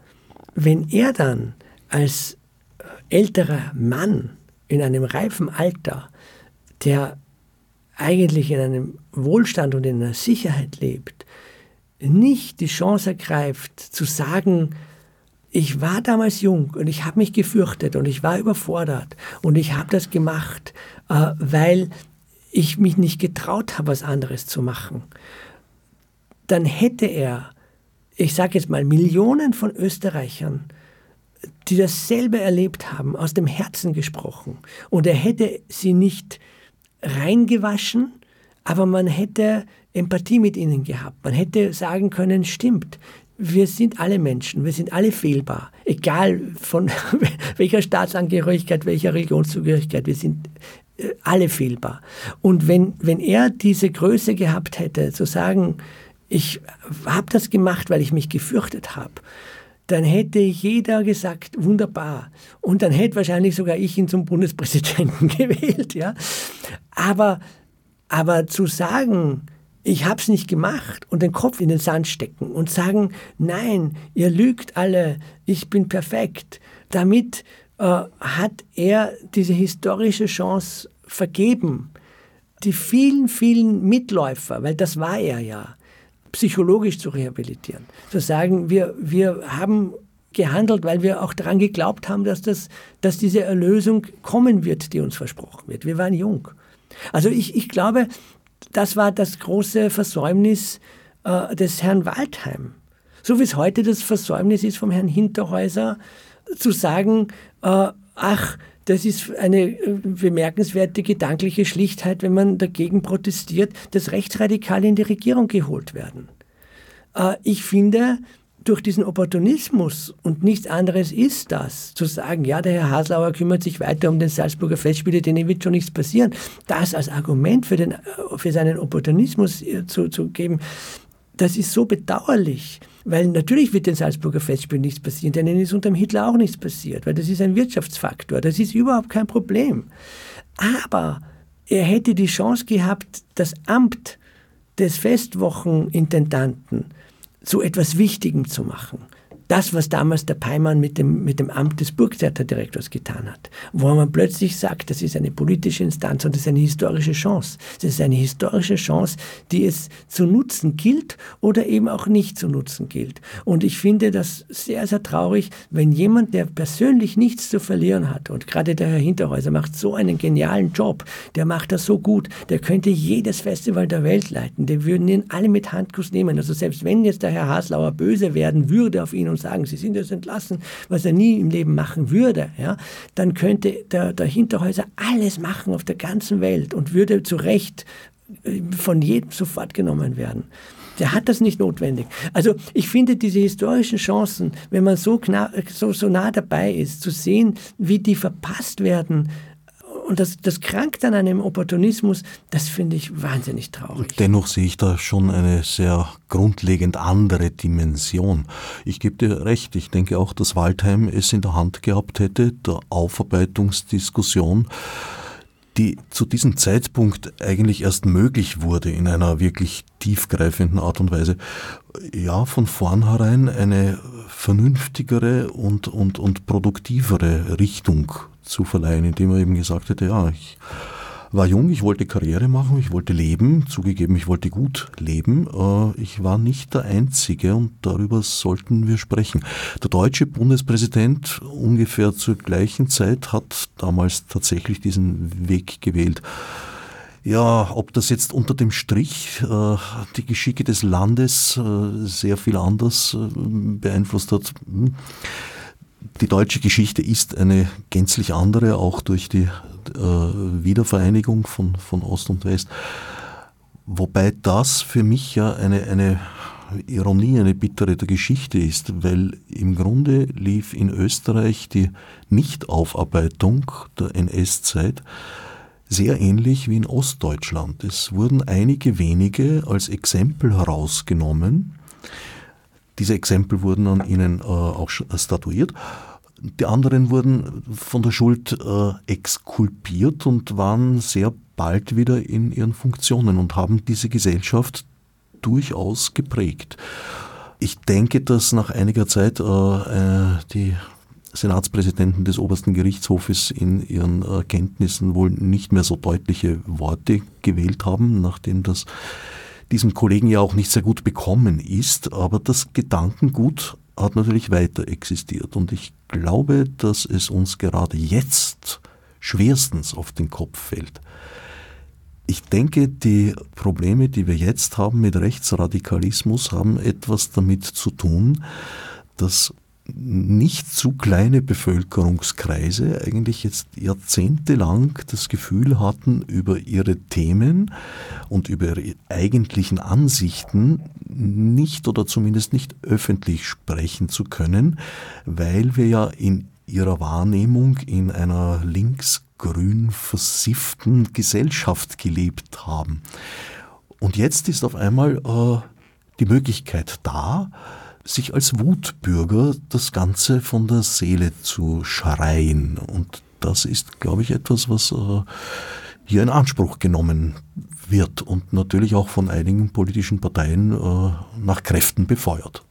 wenn er dann als älterer Mann in einem reifen Alter, der eigentlich in einem Wohlstand und in einer Sicherheit lebt, nicht die Chance ergreift zu sagen, ich war damals jung und ich habe mich gefürchtet und ich war überfordert und ich habe das gemacht, äh, weil ich mich nicht getraut habe, was anderes zu machen, dann hätte er, ich sage jetzt mal, Millionen von Österreichern, die dasselbe erlebt haben, aus dem Herzen gesprochen. Und er hätte sie nicht reingewaschen, aber man hätte Empathie mit ihnen gehabt. Man hätte sagen können, stimmt, wir sind alle Menschen, wir sind alle fehlbar, egal von welcher Staatsangehörigkeit, welcher Religionszugehörigkeit, wir sind alle fehlbar. Und wenn, wenn er diese Größe gehabt hätte, zu sagen, ich habe das gemacht, weil ich mich gefürchtet habe, dann hätte jeder gesagt, wunderbar. Und dann hätte wahrscheinlich sogar ich ihn zum Bundespräsidenten gewählt. Ja? Aber, aber zu sagen, ich habe es nicht gemacht und den Kopf in den Sand stecken und sagen, nein, ihr lügt alle, ich bin perfekt, damit äh, hat er diese historische Chance vergeben, die vielen, vielen Mitläufer, weil das war er ja, psychologisch zu rehabilitieren. Zu sagen, wir, wir haben gehandelt, weil wir auch daran geglaubt haben, dass, das, dass diese Erlösung kommen wird, die uns versprochen wird. Wir waren jung. Also ich, ich glaube, das war das große Versäumnis äh, des Herrn Waldheim So wie es heute das Versäumnis ist vom Herrn Hinterhäuser, zu sagen, äh, ach, das ist eine äh, bemerkenswerte gedankliche Schlichtheit, wenn man dagegen protestiert, dass Rechtsradikale in die Regierung geholt werden. Äh, ich finde, durch diesen Opportunismus und nichts anderes ist das, zu sagen, ja, der Herr Haslauer kümmert sich weiter um den Salzburger Festspiele, denen wird schon nichts passieren, das als Argument für, den, äh, für seinen Opportunismus zu, zu geben, das ist so bedauerlich. Weil natürlich wird den Salzburger Festspielen nichts passieren, denen ist unter dem Hitler auch nichts passiert, weil das ist ein Wirtschaftsfaktor, das ist überhaupt kein Problem. Aber er hätte die Chance gehabt, das Amt des Festwochenintendanten zu etwas Wichtigem zu machen das, was damals der Peimann mit dem, mit dem Amt des Burgtheaterdirektors getan hat, wo man plötzlich sagt, das ist eine politische Instanz und das ist eine historische Chance. Das ist eine historische Chance, die es zu nutzen gilt oder eben auch nicht zu nutzen gilt. Und ich finde das sehr, sehr traurig, wenn jemand, der persönlich nichts zu verlieren hat, und gerade der Herr Hinterhäuser macht so einen genialen Job, der macht das so gut, der könnte jedes Festival der Welt leiten, der würden ihn alle mit Handkuss nehmen. Also selbst wenn jetzt der Herr Haslauer böse werden würde auf ihn und sagen, Sie sind jetzt entlassen, was er nie im Leben machen würde, ja, dann könnte der, der Hinterhäuser alles machen auf der ganzen Welt und würde zu Recht äh, von jedem sofort genommen werden. Der hat das nicht notwendig. Also ich finde diese historischen Chancen, wenn man so, so, so nah dabei ist, zu sehen, wie die verpasst werden, und das, das krankt an einem Opportunismus, das finde ich wahnsinnig traurig. Dennoch sehe ich da schon eine sehr grundlegend andere Dimension. Ich gebe dir recht, ich denke auch, dass Waldheim es in der Hand gehabt hätte, der Aufarbeitungsdiskussion die zu diesem Zeitpunkt eigentlich erst möglich wurde in einer wirklich tiefgreifenden Art und Weise, ja, von vornherein eine vernünftigere und, und, und produktivere Richtung zu verleihen, indem er eben gesagt hätte, ja, ich war jung, ich wollte Karriere machen, ich wollte leben, zugegeben, ich wollte gut leben. Äh, ich war nicht der Einzige und darüber sollten wir sprechen. Der deutsche Bundespräsident ungefähr zur gleichen Zeit hat damals tatsächlich diesen Weg gewählt. Ja, ob das jetzt unter dem Strich äh, die Geschicke des Landes äh, sehr viel anders beeinflusst hat, hm die deutsche Geschichte ist eine gänzlich andere, auch durch die äh, Wiedervereinigung von, von Ost und West. Wobei das für mich ja eine, eine Ironie, eine bittere der Geschichte ist, weil im Grunde lief in Österreich die Nichtaufarbeitung der NS-Zeit sehr ähnlich wie in Ostdeutschland. Es wurden einige wenige als Exempel herausgenommen, diese Exempel wurden an ihnen äh, auch statuiert. Die anderen wurden von der Schuld äh, exkulpiert und waren sehr bald wieder in ihren Funktionen und haben diese Gesellschaft durchaus geprägt. Ich denke, dass nach einiger Zeit äh, äh die Senatspräsidenten des obersten Gerichtshofes in ihren äh, Kenntnissen wohl nicht mehr so deutliche Worte gewählt haben, nachdem das diesem Kollegen ja auch nicht sehr gut bekommen ist, aber das Gedankengut hat natürlich weiter existiert und ich glaube, dass es uns gerade jetzt schwerstens auf den Kopf fällt. Ich denke, die Probleme, die wir jetzt haben mit Rechtsradikalismus, haben etwas damit zu tun, dass nicht zu kleine Bevölkerungskreise eigentlich jetzt jahrzehntelang das Gefühl hatten, über ihre Themen und über ihre eigentlichen Ansichten nicht oder zumindest nicht öffentlich sprechen zu können, weil wir ja in ihrer Wahrnehmung in einer linksgrün versifften Gesellschaft gelebt haben. Und jetzt ist auf einmal äh, die Möglichkeit da, sich als Wutbürger das Ganze von der Seele zu schreien. Und das ist, glaube ich, etwas, was äh, hier in Anspruch genommen wird und natürlich auch von einigen politischen Parteien äh, nach Kräften befeuert.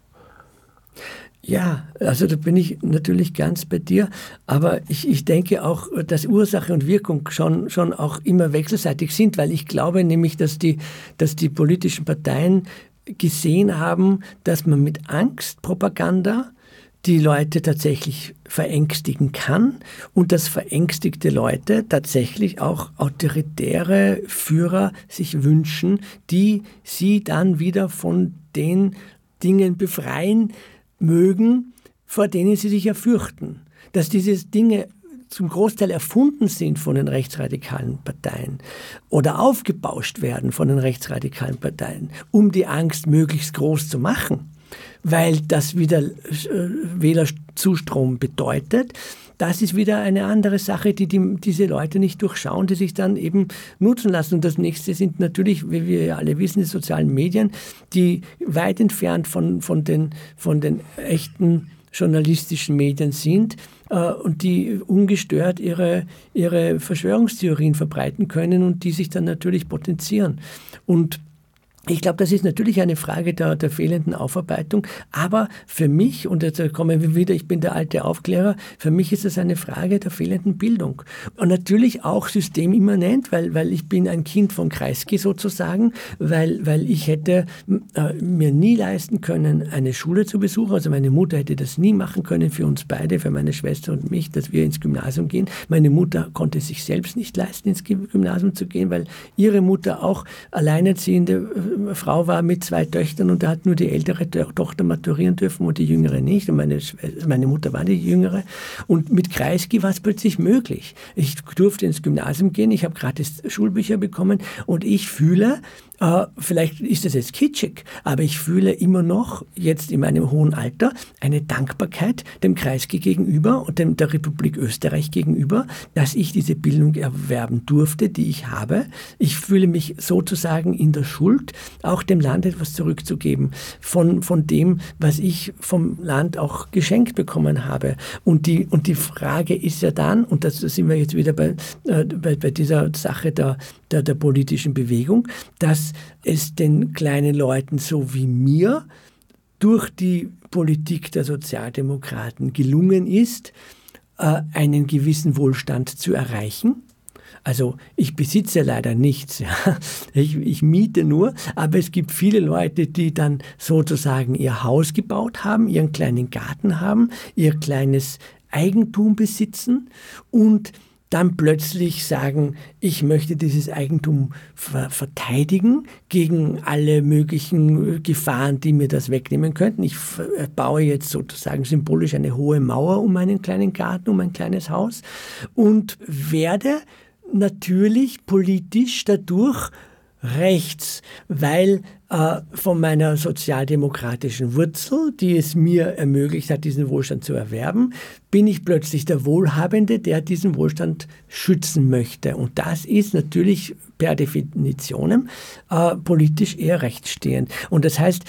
Ja, also da bin ich natürlich ganz bei dir, aber ich, ich denke auch, dass Ursache und Wirkung schon, schon auch immer wechselseitig sind, weil ich glaube nämlich, dass die, dass die politischen Parteien gesehen haben, dass man mit Angstpropaganda die Leute tatsächlich verängstigen kann und dass verängstigte Leute tatsächlich auch autoritäre Führer sich wünschen, die sie dann wieder von den Dingen befreien mögen, vor denen sie sich ja fürchten. Dass diese Dinge zum Großteil erfunden sind von den rechtsradikalen Parteien oder aufgebauscht werden von den rechtsradikalen Parteien, um die Angst möglichst groß zu machen, weil das wieder äh, Wählerzustrom bedeutet. Das ist wieder eine andere Sache, die, die diese Leute nicht durchschauen, die sich dann eben nutzen lassen. Und das nächste sind natürlich, wie wir alle wissen, die sozialen Medien, die weit entfernt von, von, den, von den echten journalistischen Medien sind und die ungestört ihre, ihre Verschwörungstheorien verbreiten können und die sich dann natürlich potenzieren. Und ich glaube, das ist natürlich eine Frage der, der, fehlenden Aufarbeitung, aber für mich, und jetzt kommen wir wieder, ich bin der alte Aufklärer, für mich ist es eine Frage der fehlenden Bildung. Und natürlich auch systemimmanent, weil, weil ich bin ein Kind von Kreisky sozusagen, weil, weil ich hätte äh, mir nie leisten können, eine Schule zu besuchen. Also meine Mutter hätte das nie machen können für uns beide, für meine Schwester und mich, dass wir ins Gymnasium gehen. Meine Mutter konnte sich selbst nicht leisten, ins Gymnasium zu gehen, weil ihre Mutter auch alleinerziehende äh, Frau war mit zwei Töchtern und da hat nur die ältere Tochter maturieren dürfen und die jüngere nicht. Und meine, meine Mutter war die jüngere. Und mit Kreisky war es plötzlich möglich. Ich durfte ins Gymnasium gehen, ich habe gratis Schulbücher bekommen und ich fühle, äh, vielleicht ist das jetzt kitschig, aber ich fühle immer noch, jetzt in meinem hohen Alter, eine Dankbarkeit dem Kreisky gegenüber und dem, der Republik Österreich gegenüber, dass ich diese Bildung erwerben durfte, die ich habe. Ich fühle mich sozusagen in der Schuld, auch dem Land etwas zurückzugeben von, von dem, was ich vom Land auch geschenkt bekommen habe. Und die, und die Frage ist ja dann, und das sind wir jetzt wieder bei, äh, bei, bei dieser Sache der, der, der politischen Bewegung, dass es den kleinen Leuten so wie mir durch die Politik der Sozialdemokraten gelungen ist, äh, einen gewissen Wohlstand zu erreichen. Also ich besitze leider nichts, ja. ich, ich, miete nur, aber es gibt viele Leute, die dann sozusagen ihr Haus gebaut haben, ihren kleinen Garten haben, ihr kleines Eigentum besitzen und dann plötzlich sagen, ich möchte dieses Eigentum ver verteidigen gegen alle möglichen Gefahren, die mir das wegnehmen könnten. Ich äh, baue jetzt sozusagen symbolisch eine hohe Mauer um meinen kleinen Garten, um ein kleines Haus und werde natürlich politisch dadurch rechts, weil äh, von meiner sozialdemokratischen Wurzel, die es mir ermöglicht hat, diesen Wohlstand zu erwerben, bin ich plötzlich der Wohlhabende, der diesen Wohlstand schützen möchte. Und das ist natürlich per Definition äh, politisch eher rechtsstehend. Und das heißt,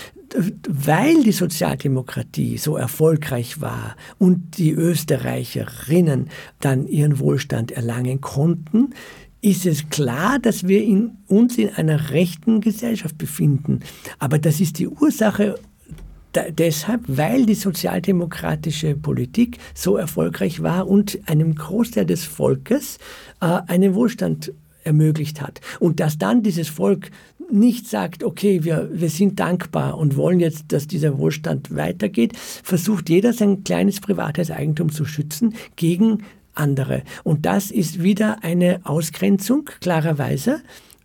weil die Sozialdemokratie so erfolgreich war und die Österreicherinnen dann ihren Wohlstand erlangen konnten, ist es klar, dass wir in, uns in einer rechten Gesellschaft befinden. Aber das ist die Ursache deshalb, weil die sozialdemokratische Politik so erfolgreich war und einem Großteil des Volkes äh, einen Wohlstand ermöglicht hat. Und dass dann dieses Volk nicht sagt, okay, wir, wir sind dankbar und wollen jetzt, dass dieser Wohlstand weitergeht, versucht jeder sein kleines privates Eigentum zu schützen gegen andere. Und das ist wieder eine Ausgrenzung, klarerweise,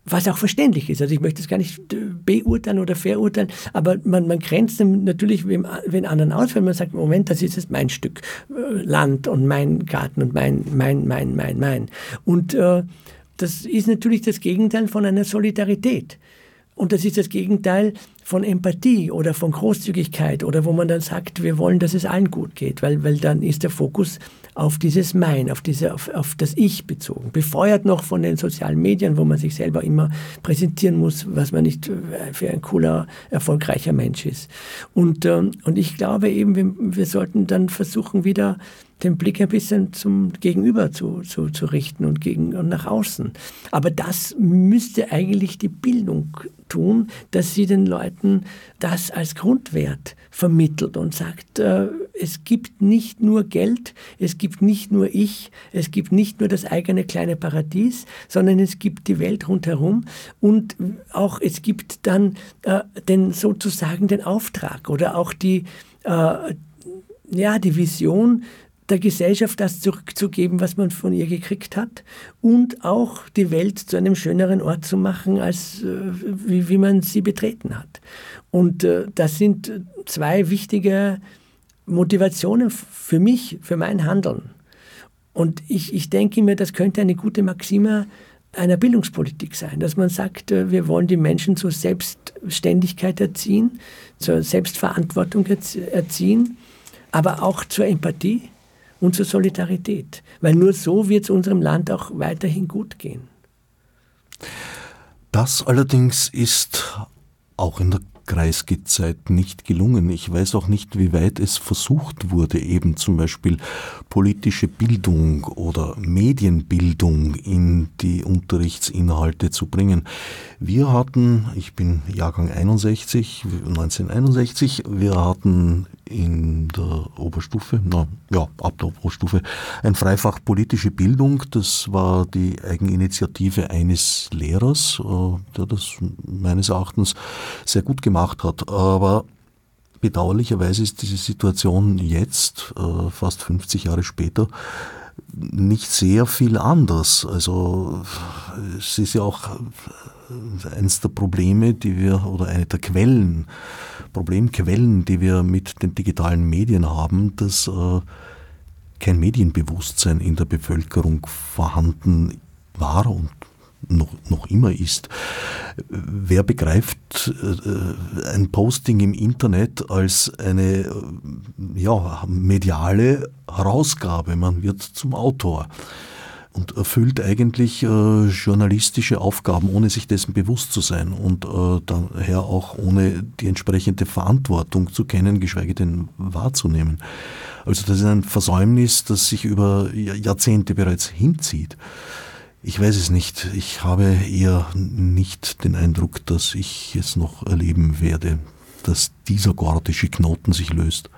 was auch verständlich ist. Also ich möchte es gar nicht beurteilen oder verurteilen, aber man, man grenzt natürlich wem, wen anderen aus, wenn man sagt, Moment, das ist jetzt mein Stück äh, Land und mein Garten und mein, mein, mein, mein, mein. Und äh, das ist natürlich das Gegenteil von einer Solidarität. Und das ist das Gegenteil von Empathie oder von Großzügigkeit oder wo man dann sagt, wir wollen, dass es allen gut geht, weil, weil dann ist der Fokus auf dieses Mein, auf, diese, auf, auf das Ich bezogen. Befeuert noch von den sozialen Medien, wo man sich selber immer präsentieren muss, was man nicht äh, für ein cooler, erfolgreicher Mensch ist. Und, ähm, und ich glaube eben, wir, wir sollten dann versuchen, wieder den Blick ein bisschen zum Gegenüber zu, zu, zu richten und, gegen, und nach außen. Aber das müsste eigentlich die Bildung tun, dass sie den Leuten das als Grundwert vermittelt und sagt, äh, es gibt nicht nur Geld, es gibt nicht nur ich, es gibt nicht nur das eigene kleine Paradies, sondern es gibt die Welt rundherum und auch es gibt dann äh, den sozusagen den Auftrag oder auch die, äh, ja, die Vision, der Gesellschaft das zurückzugeben, was man von ihr gekriegt hat und auch die Welt zu einem schöneren Ort zu machen, als äh, wie, wie man sie betreten hat. Und äh, das sind zwei wichtige Motivationen für mich, für mein Handeln. Und ich, ich denke mir, das könnte eine gute Maxime einer Bildungspolitik sein, dass man sagt, äh, wir wollen die Menschen zur Selbstständigkeit erziehen, zur Selbstverantwortung erziehen, aber auch zur Empathie und zur Solidarität. Weil nur so wird es unserem Land auch weiterhin gut gehen. Das allerdings ist auch in der Kreisky-Zeit nicht gelungen. Ich weiß auch nicht, wie weit es versucht wurde, eben zum Beispiel politische Bildung oder Medienbildung in die Unterrichtsinhalte zu bringen. Wir hatten, ich bin Jahrgang 61, 1961, wir hatten in der Oberstufe, na, ja, ab der Oberstufe, ein Freifach politische Bildung. Das war die Eigeninitiative eines Lehrers, äh, der das meines Erachtens sehr gut gemacht hat. Aber bedauerlicherweise ist diese Situation jetzt, äh, fast 50 Jahre später, nicht sehr viel anders. Also es ist ja auch eines der Probleme, die wir, oder eine der Quellen, Problemquellen, die wir mit den digitalen Medien haben, dass äh, kein Medienbewusstsein in der Bevölkerung vorhanden war und noch, noch immer ist. Wer begreift äh, ein Posting im Internet als eine äh, ja, mediale Herausgabe? Man wird zum Autor und erfüllt eigentlich äh, journalistische Aufgaben, ohne sich dessen bewusst zu sein und äh, daher auch ohne die entsprechende Verantwortung zu kennen, geschweige denn wahrzunehmen. Also das ist ein Versäumnis, das sich über Jahrzehnte bereits hinzieht. Ich weiß es nicht. Ich habe eher nicht den Eindruck, dass ich es noch erleben werde, dass dieser gordische Knoten sich löst.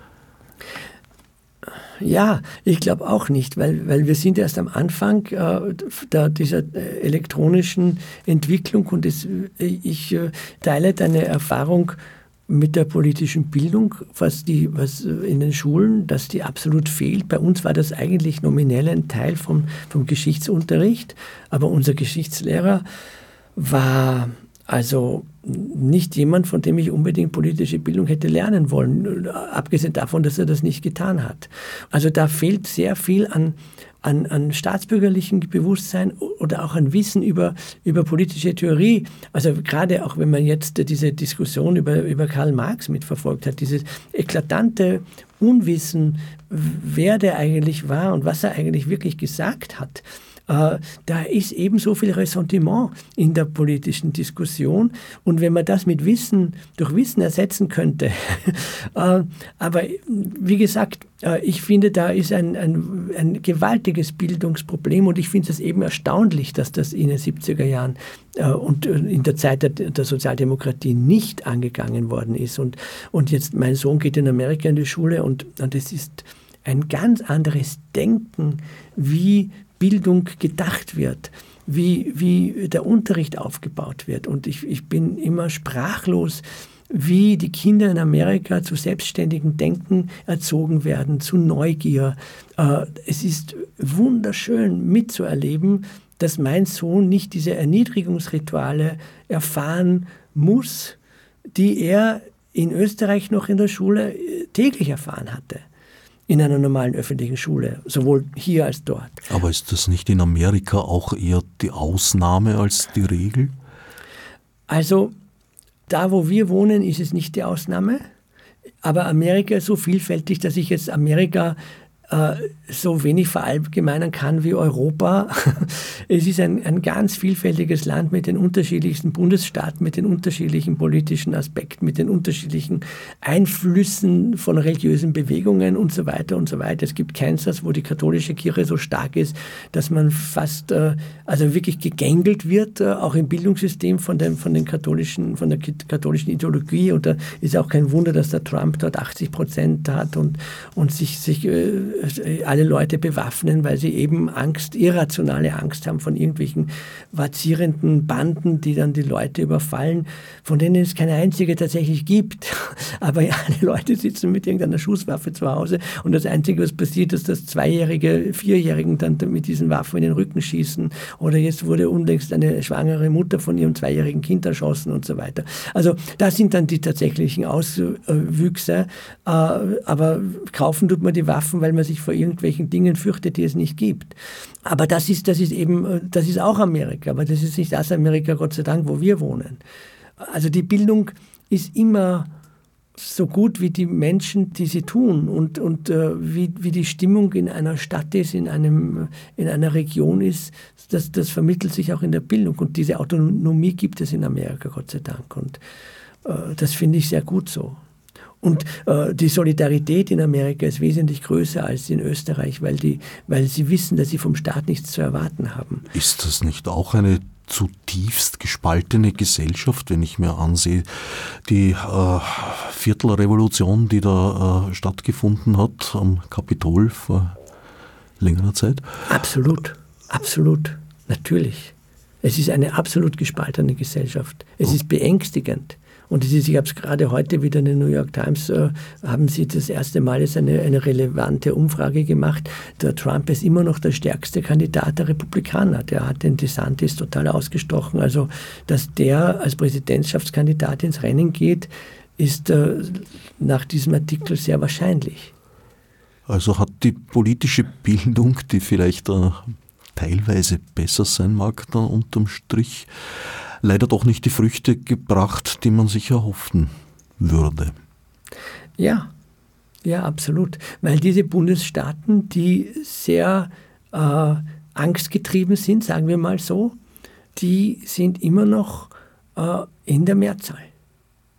Ja, ich glaube auch nicht, weil, weil wir sind erst am Anfang äh, der, dieser äh, elektronischen Entwicklung und es, ich äh, teile deine Erfahrung mit der politischen Bildung, was, die, was in den Schulen, dass die absolut fehlt. Bei uns war das eigentlich nominell ein Teil vom, vom Geschichtsunterricht, aber unser Geschichtslehrer war also nicht jemand, von dem ich unbedingt politische Bildung hätte lernen wollen, abgesehen davon, dass er das nicht getan hat. Also da fehlt sehr viel an, an, an staatsbürgerlichem Bewusstsein oder auch an Wissen über, über politische Theorie. Also gerade auch wenn man jetzt diese Diskussion über, über Karl Marx mitverfolgt hat, dieses eklatante Unwissen, wer der eigentlich war und was er eigentlich wirklich gesagt hat. Äh, da ist eben so viel Ressentiment in der politischen Diskussion. Und wenn man das mit Wissen, durch Wissen ersetzen könnte, äh, aber wie gesagt, äh, ich finde, da ist ein, ein, ein gewaltiges Bildungsproblem und ich finde es eben erstaunlich, dass das in den 70er Jahren und in der Zeit der, Sozialdemokratie nicht angegangen worden ist. Und, und jetzt, mein Sohn geht in Amerika in die Schule und, und es ist ein ganz anderes Denken, wie Bildung gedacht wird, wie, wie der Unterricht aufgebaut wird. Und ich, ich bin immer sprachlos, wie die Kinder in Amerika zu selbstständigem Denken erzogen werden, zu Neugier. Äh, es ist wunderschön mitzuerleben, dass mein Sohn nicht diese Erniedrigungsrituale erfahren muss, die er in Österreich noch in der Schule äh, täglich erfahren hatte in einer normalen öffentlichen Schule, sowohl hier als dort. Aber ist das nicht in Amerika auch eher die Ausnahme als die Regel? Also da, wo wir wohnen, ist es nicht die Ausnahme. Aber Amerika ist so vielfältig, dass ich jetzt Amerika äh, so wenig verallgemeinern kann wie Europa. Es ist ein, ein ganz vielfältiges Land mit den unterschiedlichsten Bundesstaaten, mit den unterschiedlichen politischen Aspekten, mit den unterschiedlichen Einflüssen von religiösen Bewegungen und so weiter und so weiter. Es gibt Kansas, wo die katholische Kirche so stark ist, dass man fast, äh, also wirklich gegängelt wird, äh, auch im Bildungssystem von, dem, von, den katholischen, von der katholischen Ideologie. Und da ist auch kein Wunder, dass der Trump dort 80 Prozent hat und, und sich, sich alle Leute bewaffnen, weil sie eben Angst, irrationale Angst haben von irgendwelchen vazierenden Banden, die dann die Leute überfallen, von denen es keine einzige tatsächlich gibt. Aber alle Leute sitzen mit irgendeiner Schusswaffe zu Hause und das Einzige, was passiert, ist, dass Zweijährige, Vierjährigen dann mit diesen Waffen in den Rücken schießen. Oder jetzt wurde unlängst eine schwangere Mutter von ihrem zweijährigen Kind erschossen und so weiter. Also das sind dann die tatsächlichen Auswüchse. Äh, aber kaufen tut man die Waffen, weil man sich vor irgendwelchen Dingen fürchtet, die es nicht gibt. Aber das ist, das ist eben, äh, das ist auch Amerika. Aber das ist nicht das Amerika, Gott sei Dank, wo wir wohnen. Also die Bildung ist immer so gut wie die Menschen, die sie tun und, und äh, wie, wie die Stimmung in einer Stadt ist, in, einem, in einer Region ist, das, das vermittelt sich auch in der Bildung. Und diese Autonomie gibt es in Amerika, Gott sei Dank. Und äh, das finde ich sehr gut so. Und äh, die Solidarität in Amerika ist wesentlich größer als in Österreich, weil, die, weil sie wissen, dass sie vom Staat nichts zu erwarten haben. Ist das nicht auch eine zutiefst gespaltene Gesellschaft, wenn ich mir ansehe, die äh, Viertelrevolution, die da äh, stattgefunden hat am Kapitol vor längerer Zeit? Absolut, absolut, natürlich. Es ist eine absolut gespaltene Gesellschaft. Es ist beängstigend. Und es ist, ich habe es gerade heute wieder in der New York Times, äh, haben sie das erste Mal jetzt eine, eine relevante Umfrage gemacht. Der Trump ist immer noch der stärkste Kandidat der Republikaner. Der hat den DeSantis total ausgestochen. Also, dass der als Präsidentschaftskandidat ins Rennen geht, ist äh, nach diesem Artikel sehr wahrscheinlich. Also hat die politische Bildung, die vielleicht äh, teilweise besser sein mag, da unterm Strich, leider doch nicht die Früchte gebracht, die man sich erhoffen würde. Ja, ja, absolut. Weil diese Bundesstaaten, die sehr äh, angstgetrieben sind, sagen wir mal so, die sind immer noch äh, in der Mehrzahl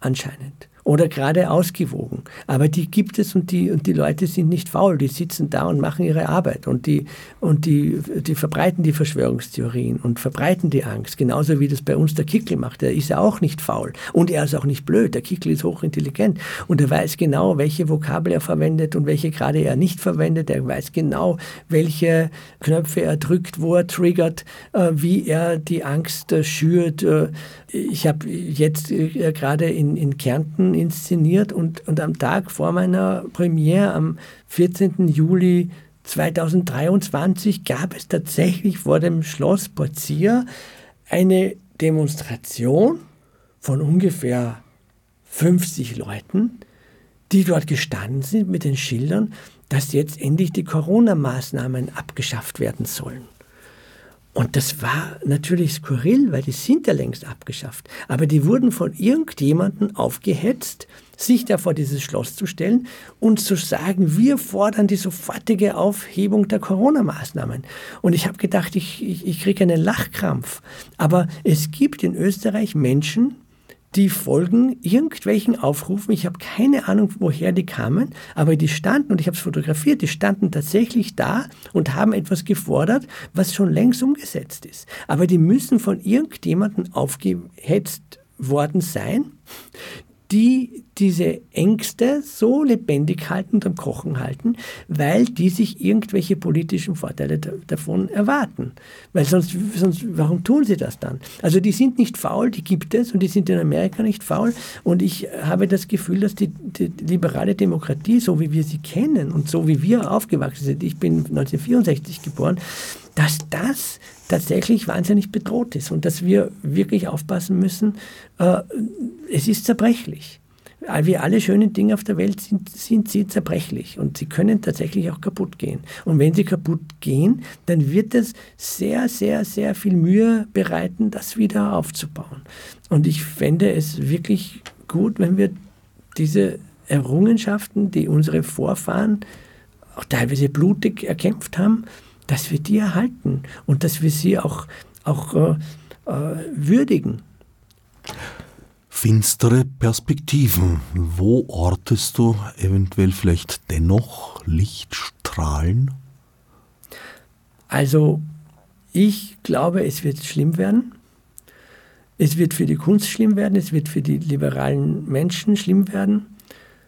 anscheinend oder gerade ausgewogen. Aber die gibt es und die, und die Leute sind nicht faul, die sitzen da und machen ihre Arbeit und, die, und die, die verbreiten die Verschwörungstheorien und verbreiten die Angst, genauso wie das bei uns der Kickel macht. Der ist ja auch nicht faul und er ist auch nicht blöd. Der Kickel ist hochintelligent und er weiß genau, welche Vokabel er verwendet und welche gerade er nicht verwendet. Er weiß genau, welche Knöpfe er drückt, wo er triggert, äh, wie er die Angst äh, schürt. Äh, ich habe jetzt gerade in, in Kärnten inszeniert und, und am Tag vor meiner Premiere am 14. Juli 2023 gab es tatsächlich vor dem Schloss Porzier eine Demonstration von ungefähr 50 Leuten, die dort gestanden sind mit den Schildern, dass jetzt endlich die Corona-Maßnahmen abgeschafft werden sollen. Und das war natürlich skurril, weil die sind ja längst abgeschafft. Aber die wurden von irgendjemandem aufgehetzt, sich da vor dieses Schloss zu stellen und zu sagen, wir fordern die sofortige Aufhebung der Corona-Maßnahmen. Und ich habe gedacht, ich, ich, ich kriege einen Lachkrampf. Aber es gibt in Österreich Menschen, die folgen irgendwelchen Aufrufen. Ich habe keine Ahnung, woher die kamen, aber die standen, und ich habe es fotografiert, die standen tatsächlich da und haben etwas gefordert, was schon längst umgesetzt ist. Aber die müssen von irgendjemandem aufgehetzt worden sein, die diese Ängste so lebendig halten und am Kochen halten, weil die sich irgendwelche politischen Vorteile davon erwarten. Weil sonst, sonst, warum tun sie das dann? Also die sind nicht faul, die gibt es und die sind in Amerika nicht faul. Und ich habe das Gefühl, dass die, die liberale Demokratie, so wie wir sie kennen und so wie wir aufgewachsen sind, ich bin 1964 geboren, dass das tatsächlich wahnsinnig bedroht ist und dass wir wirklich aufpassen müssen. Äh, es ist zerbrechlich. Wie alle schönen Dinge auf der Welt sind, sind sie zerbrechlich und sie können tatsächlich auch kaputt gehen. Und wenn sie kaputt gehen, dann wird es sehr, sehr, sehr viel Mühe bereiten, das wieder aufzubauen. Und ich fände es wirklich gut, wenn wir diese Errungenschaften, die unsere Vorfahren auch teilweise blutig erkämpft haben, dass wir die erhalten und dass wir sie auch, auch äh, äh, würdigen. Finstere Perspektiven. Wo ortest du eventuell vielleicht dennoch Lichtstrahlen? Also, ich glaube, es wird schlimm werden. Es wird für die Kunst schlimm werden, es wird für die liberalen Menschen schlimm werden,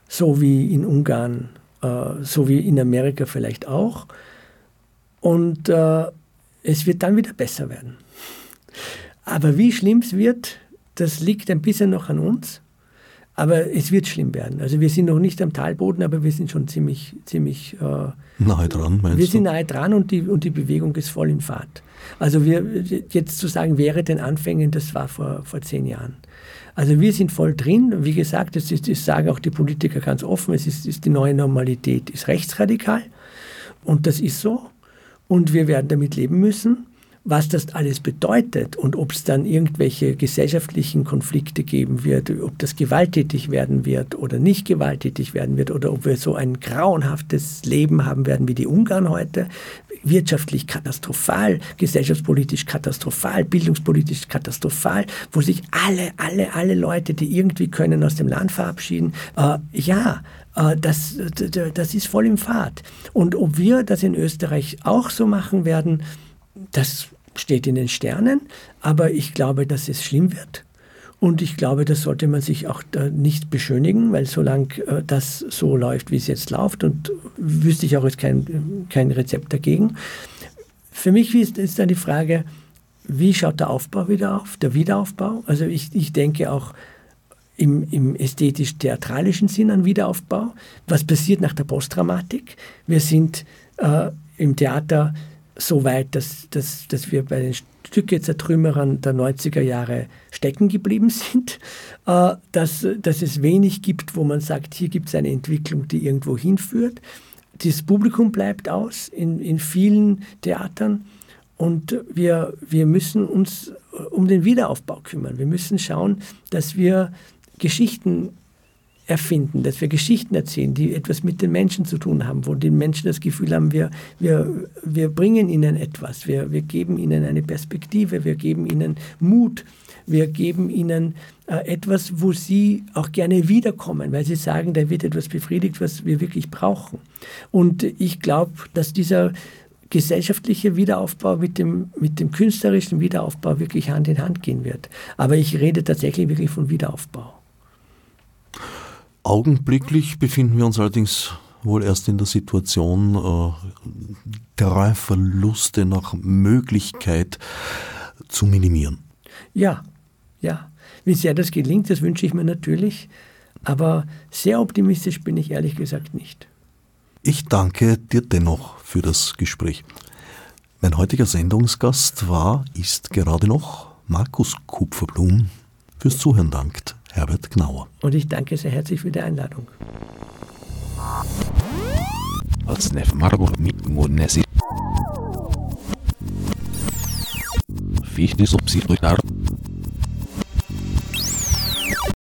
so wie in Ungarn äh, so wie in Amerika vielleicht auch. Und äh, es wird dann wieder besser werden. Aber wie schlimm es wird, das liegt ein bisschen noch an uns. Aber es wird schlimm werden. Also wir sind noch nicht am Talboden, aber wir sind schon ziemlich, ziemlich äh, nahe dran. Meinst wir du? sind nahe dran und die, und die Bewegung ist voll in Fahrt. Also wir jetzt zu sagen, wäre den Anfängen, das war vor, vor zehn Jahren. Also wir sind voll drin. Wie gesagt, das, ist, das sagen auch die Politiker ganz offen, es ist, ist die neue Normalität, ist rechtsradikal. Und das ist so. Und wir werden damit leben müssen was das alles bedeutet und ob es dann irgendwelche gesellschaftlichen Konflikte geben wird, ob das gewalttätig werden wird oder nicht gewalttätig werden wird oder ob wir so ein grauenhaftes Leben haben werden wie die Ungarn heute, wirtschaftlich katastrophal, gesellschaftspolitisch katastrophal, bildungspolitisch katastrophal, wo sich alle, alle, alle Leute, die irgendwie können, aus dem Land verabschieden. Äh, ja, das, das ist voll im Fahrt. Und ob wir das in Österreich auch so machen werden, das steht in den Sternen, aber ich glaube, dass es schlimm wird. Und ich glaube, das sollte man sich auch nicht beschönigen, weil solange äh, das so läuft, wie es jetzt läuft, und wüsste ich auch jetzt kein, kein Rezept dagegen. Für mich ist, ist dann die Frage, wie schaut der Aufbau wieder auf, der Wiederaufbau? Also ich, ich denke auch im, im ästhetisch-theatralischen Sinn an Wiederaufbau. Was passiert nach der Postdramatik? Wir sind äh, im Theater so weit, dass, dass, dass wir bei den Stücke-Zertrümmerern der 90er Jahre stecken geblieben sind, äh, dass, dass es wenig gibt, wo man sagt, hier gibt es eine Entwicklung, die irgendwo hinführt. Das Publikum bleibt aus in, in vielen Theatern und wir, wir müssen uns um den Wiederaufbau kümmern. Wir müssen schauen, dass wir Geschichten erfinden, dass wir Geschichten erzählen, die etwas mit den Menschen zu tun haben, wo die Menschen das Gefühl haben, wir, wir, wir bringen ihnen etwas, wir, wir geben ihnen eine Perspektive, wir geben ihnen Mut, wir geben ihnen äh, etwas, wo sie auch gerne wiederkommen, weil sie sagen, da wird etwas befriedigt, was wir wirklich brauchen. Und ich glaube, dass dieser gesellschaftliche Wiederaufbau mit dem, mit dem künstlerischen Wiederaufbau wirklich Hand in Hand gehen wird. Aber ich rede tatsächlich wirklich von Wiederaufbau. Augenblicklich befinden wir uns allerdings wohl erst in der Situation, äh, Terrainverluste nach Möglichkeit zu minimieren. Ja, ja. Wie sehr das gelingt, das wünsche ich mir natürlich. Aber sehr optimistisch bin ich ehrlich gesagt nicht. Ich danke dir dennoch für das Gespräch. Mein heutiger Sendungsgast war, ist gerade noch Markus Kupferblum. Fürs Zuhören dankt Herbert Gnauer. Und ich danke sehr herzlich für die Einladung. Fichte subsidiar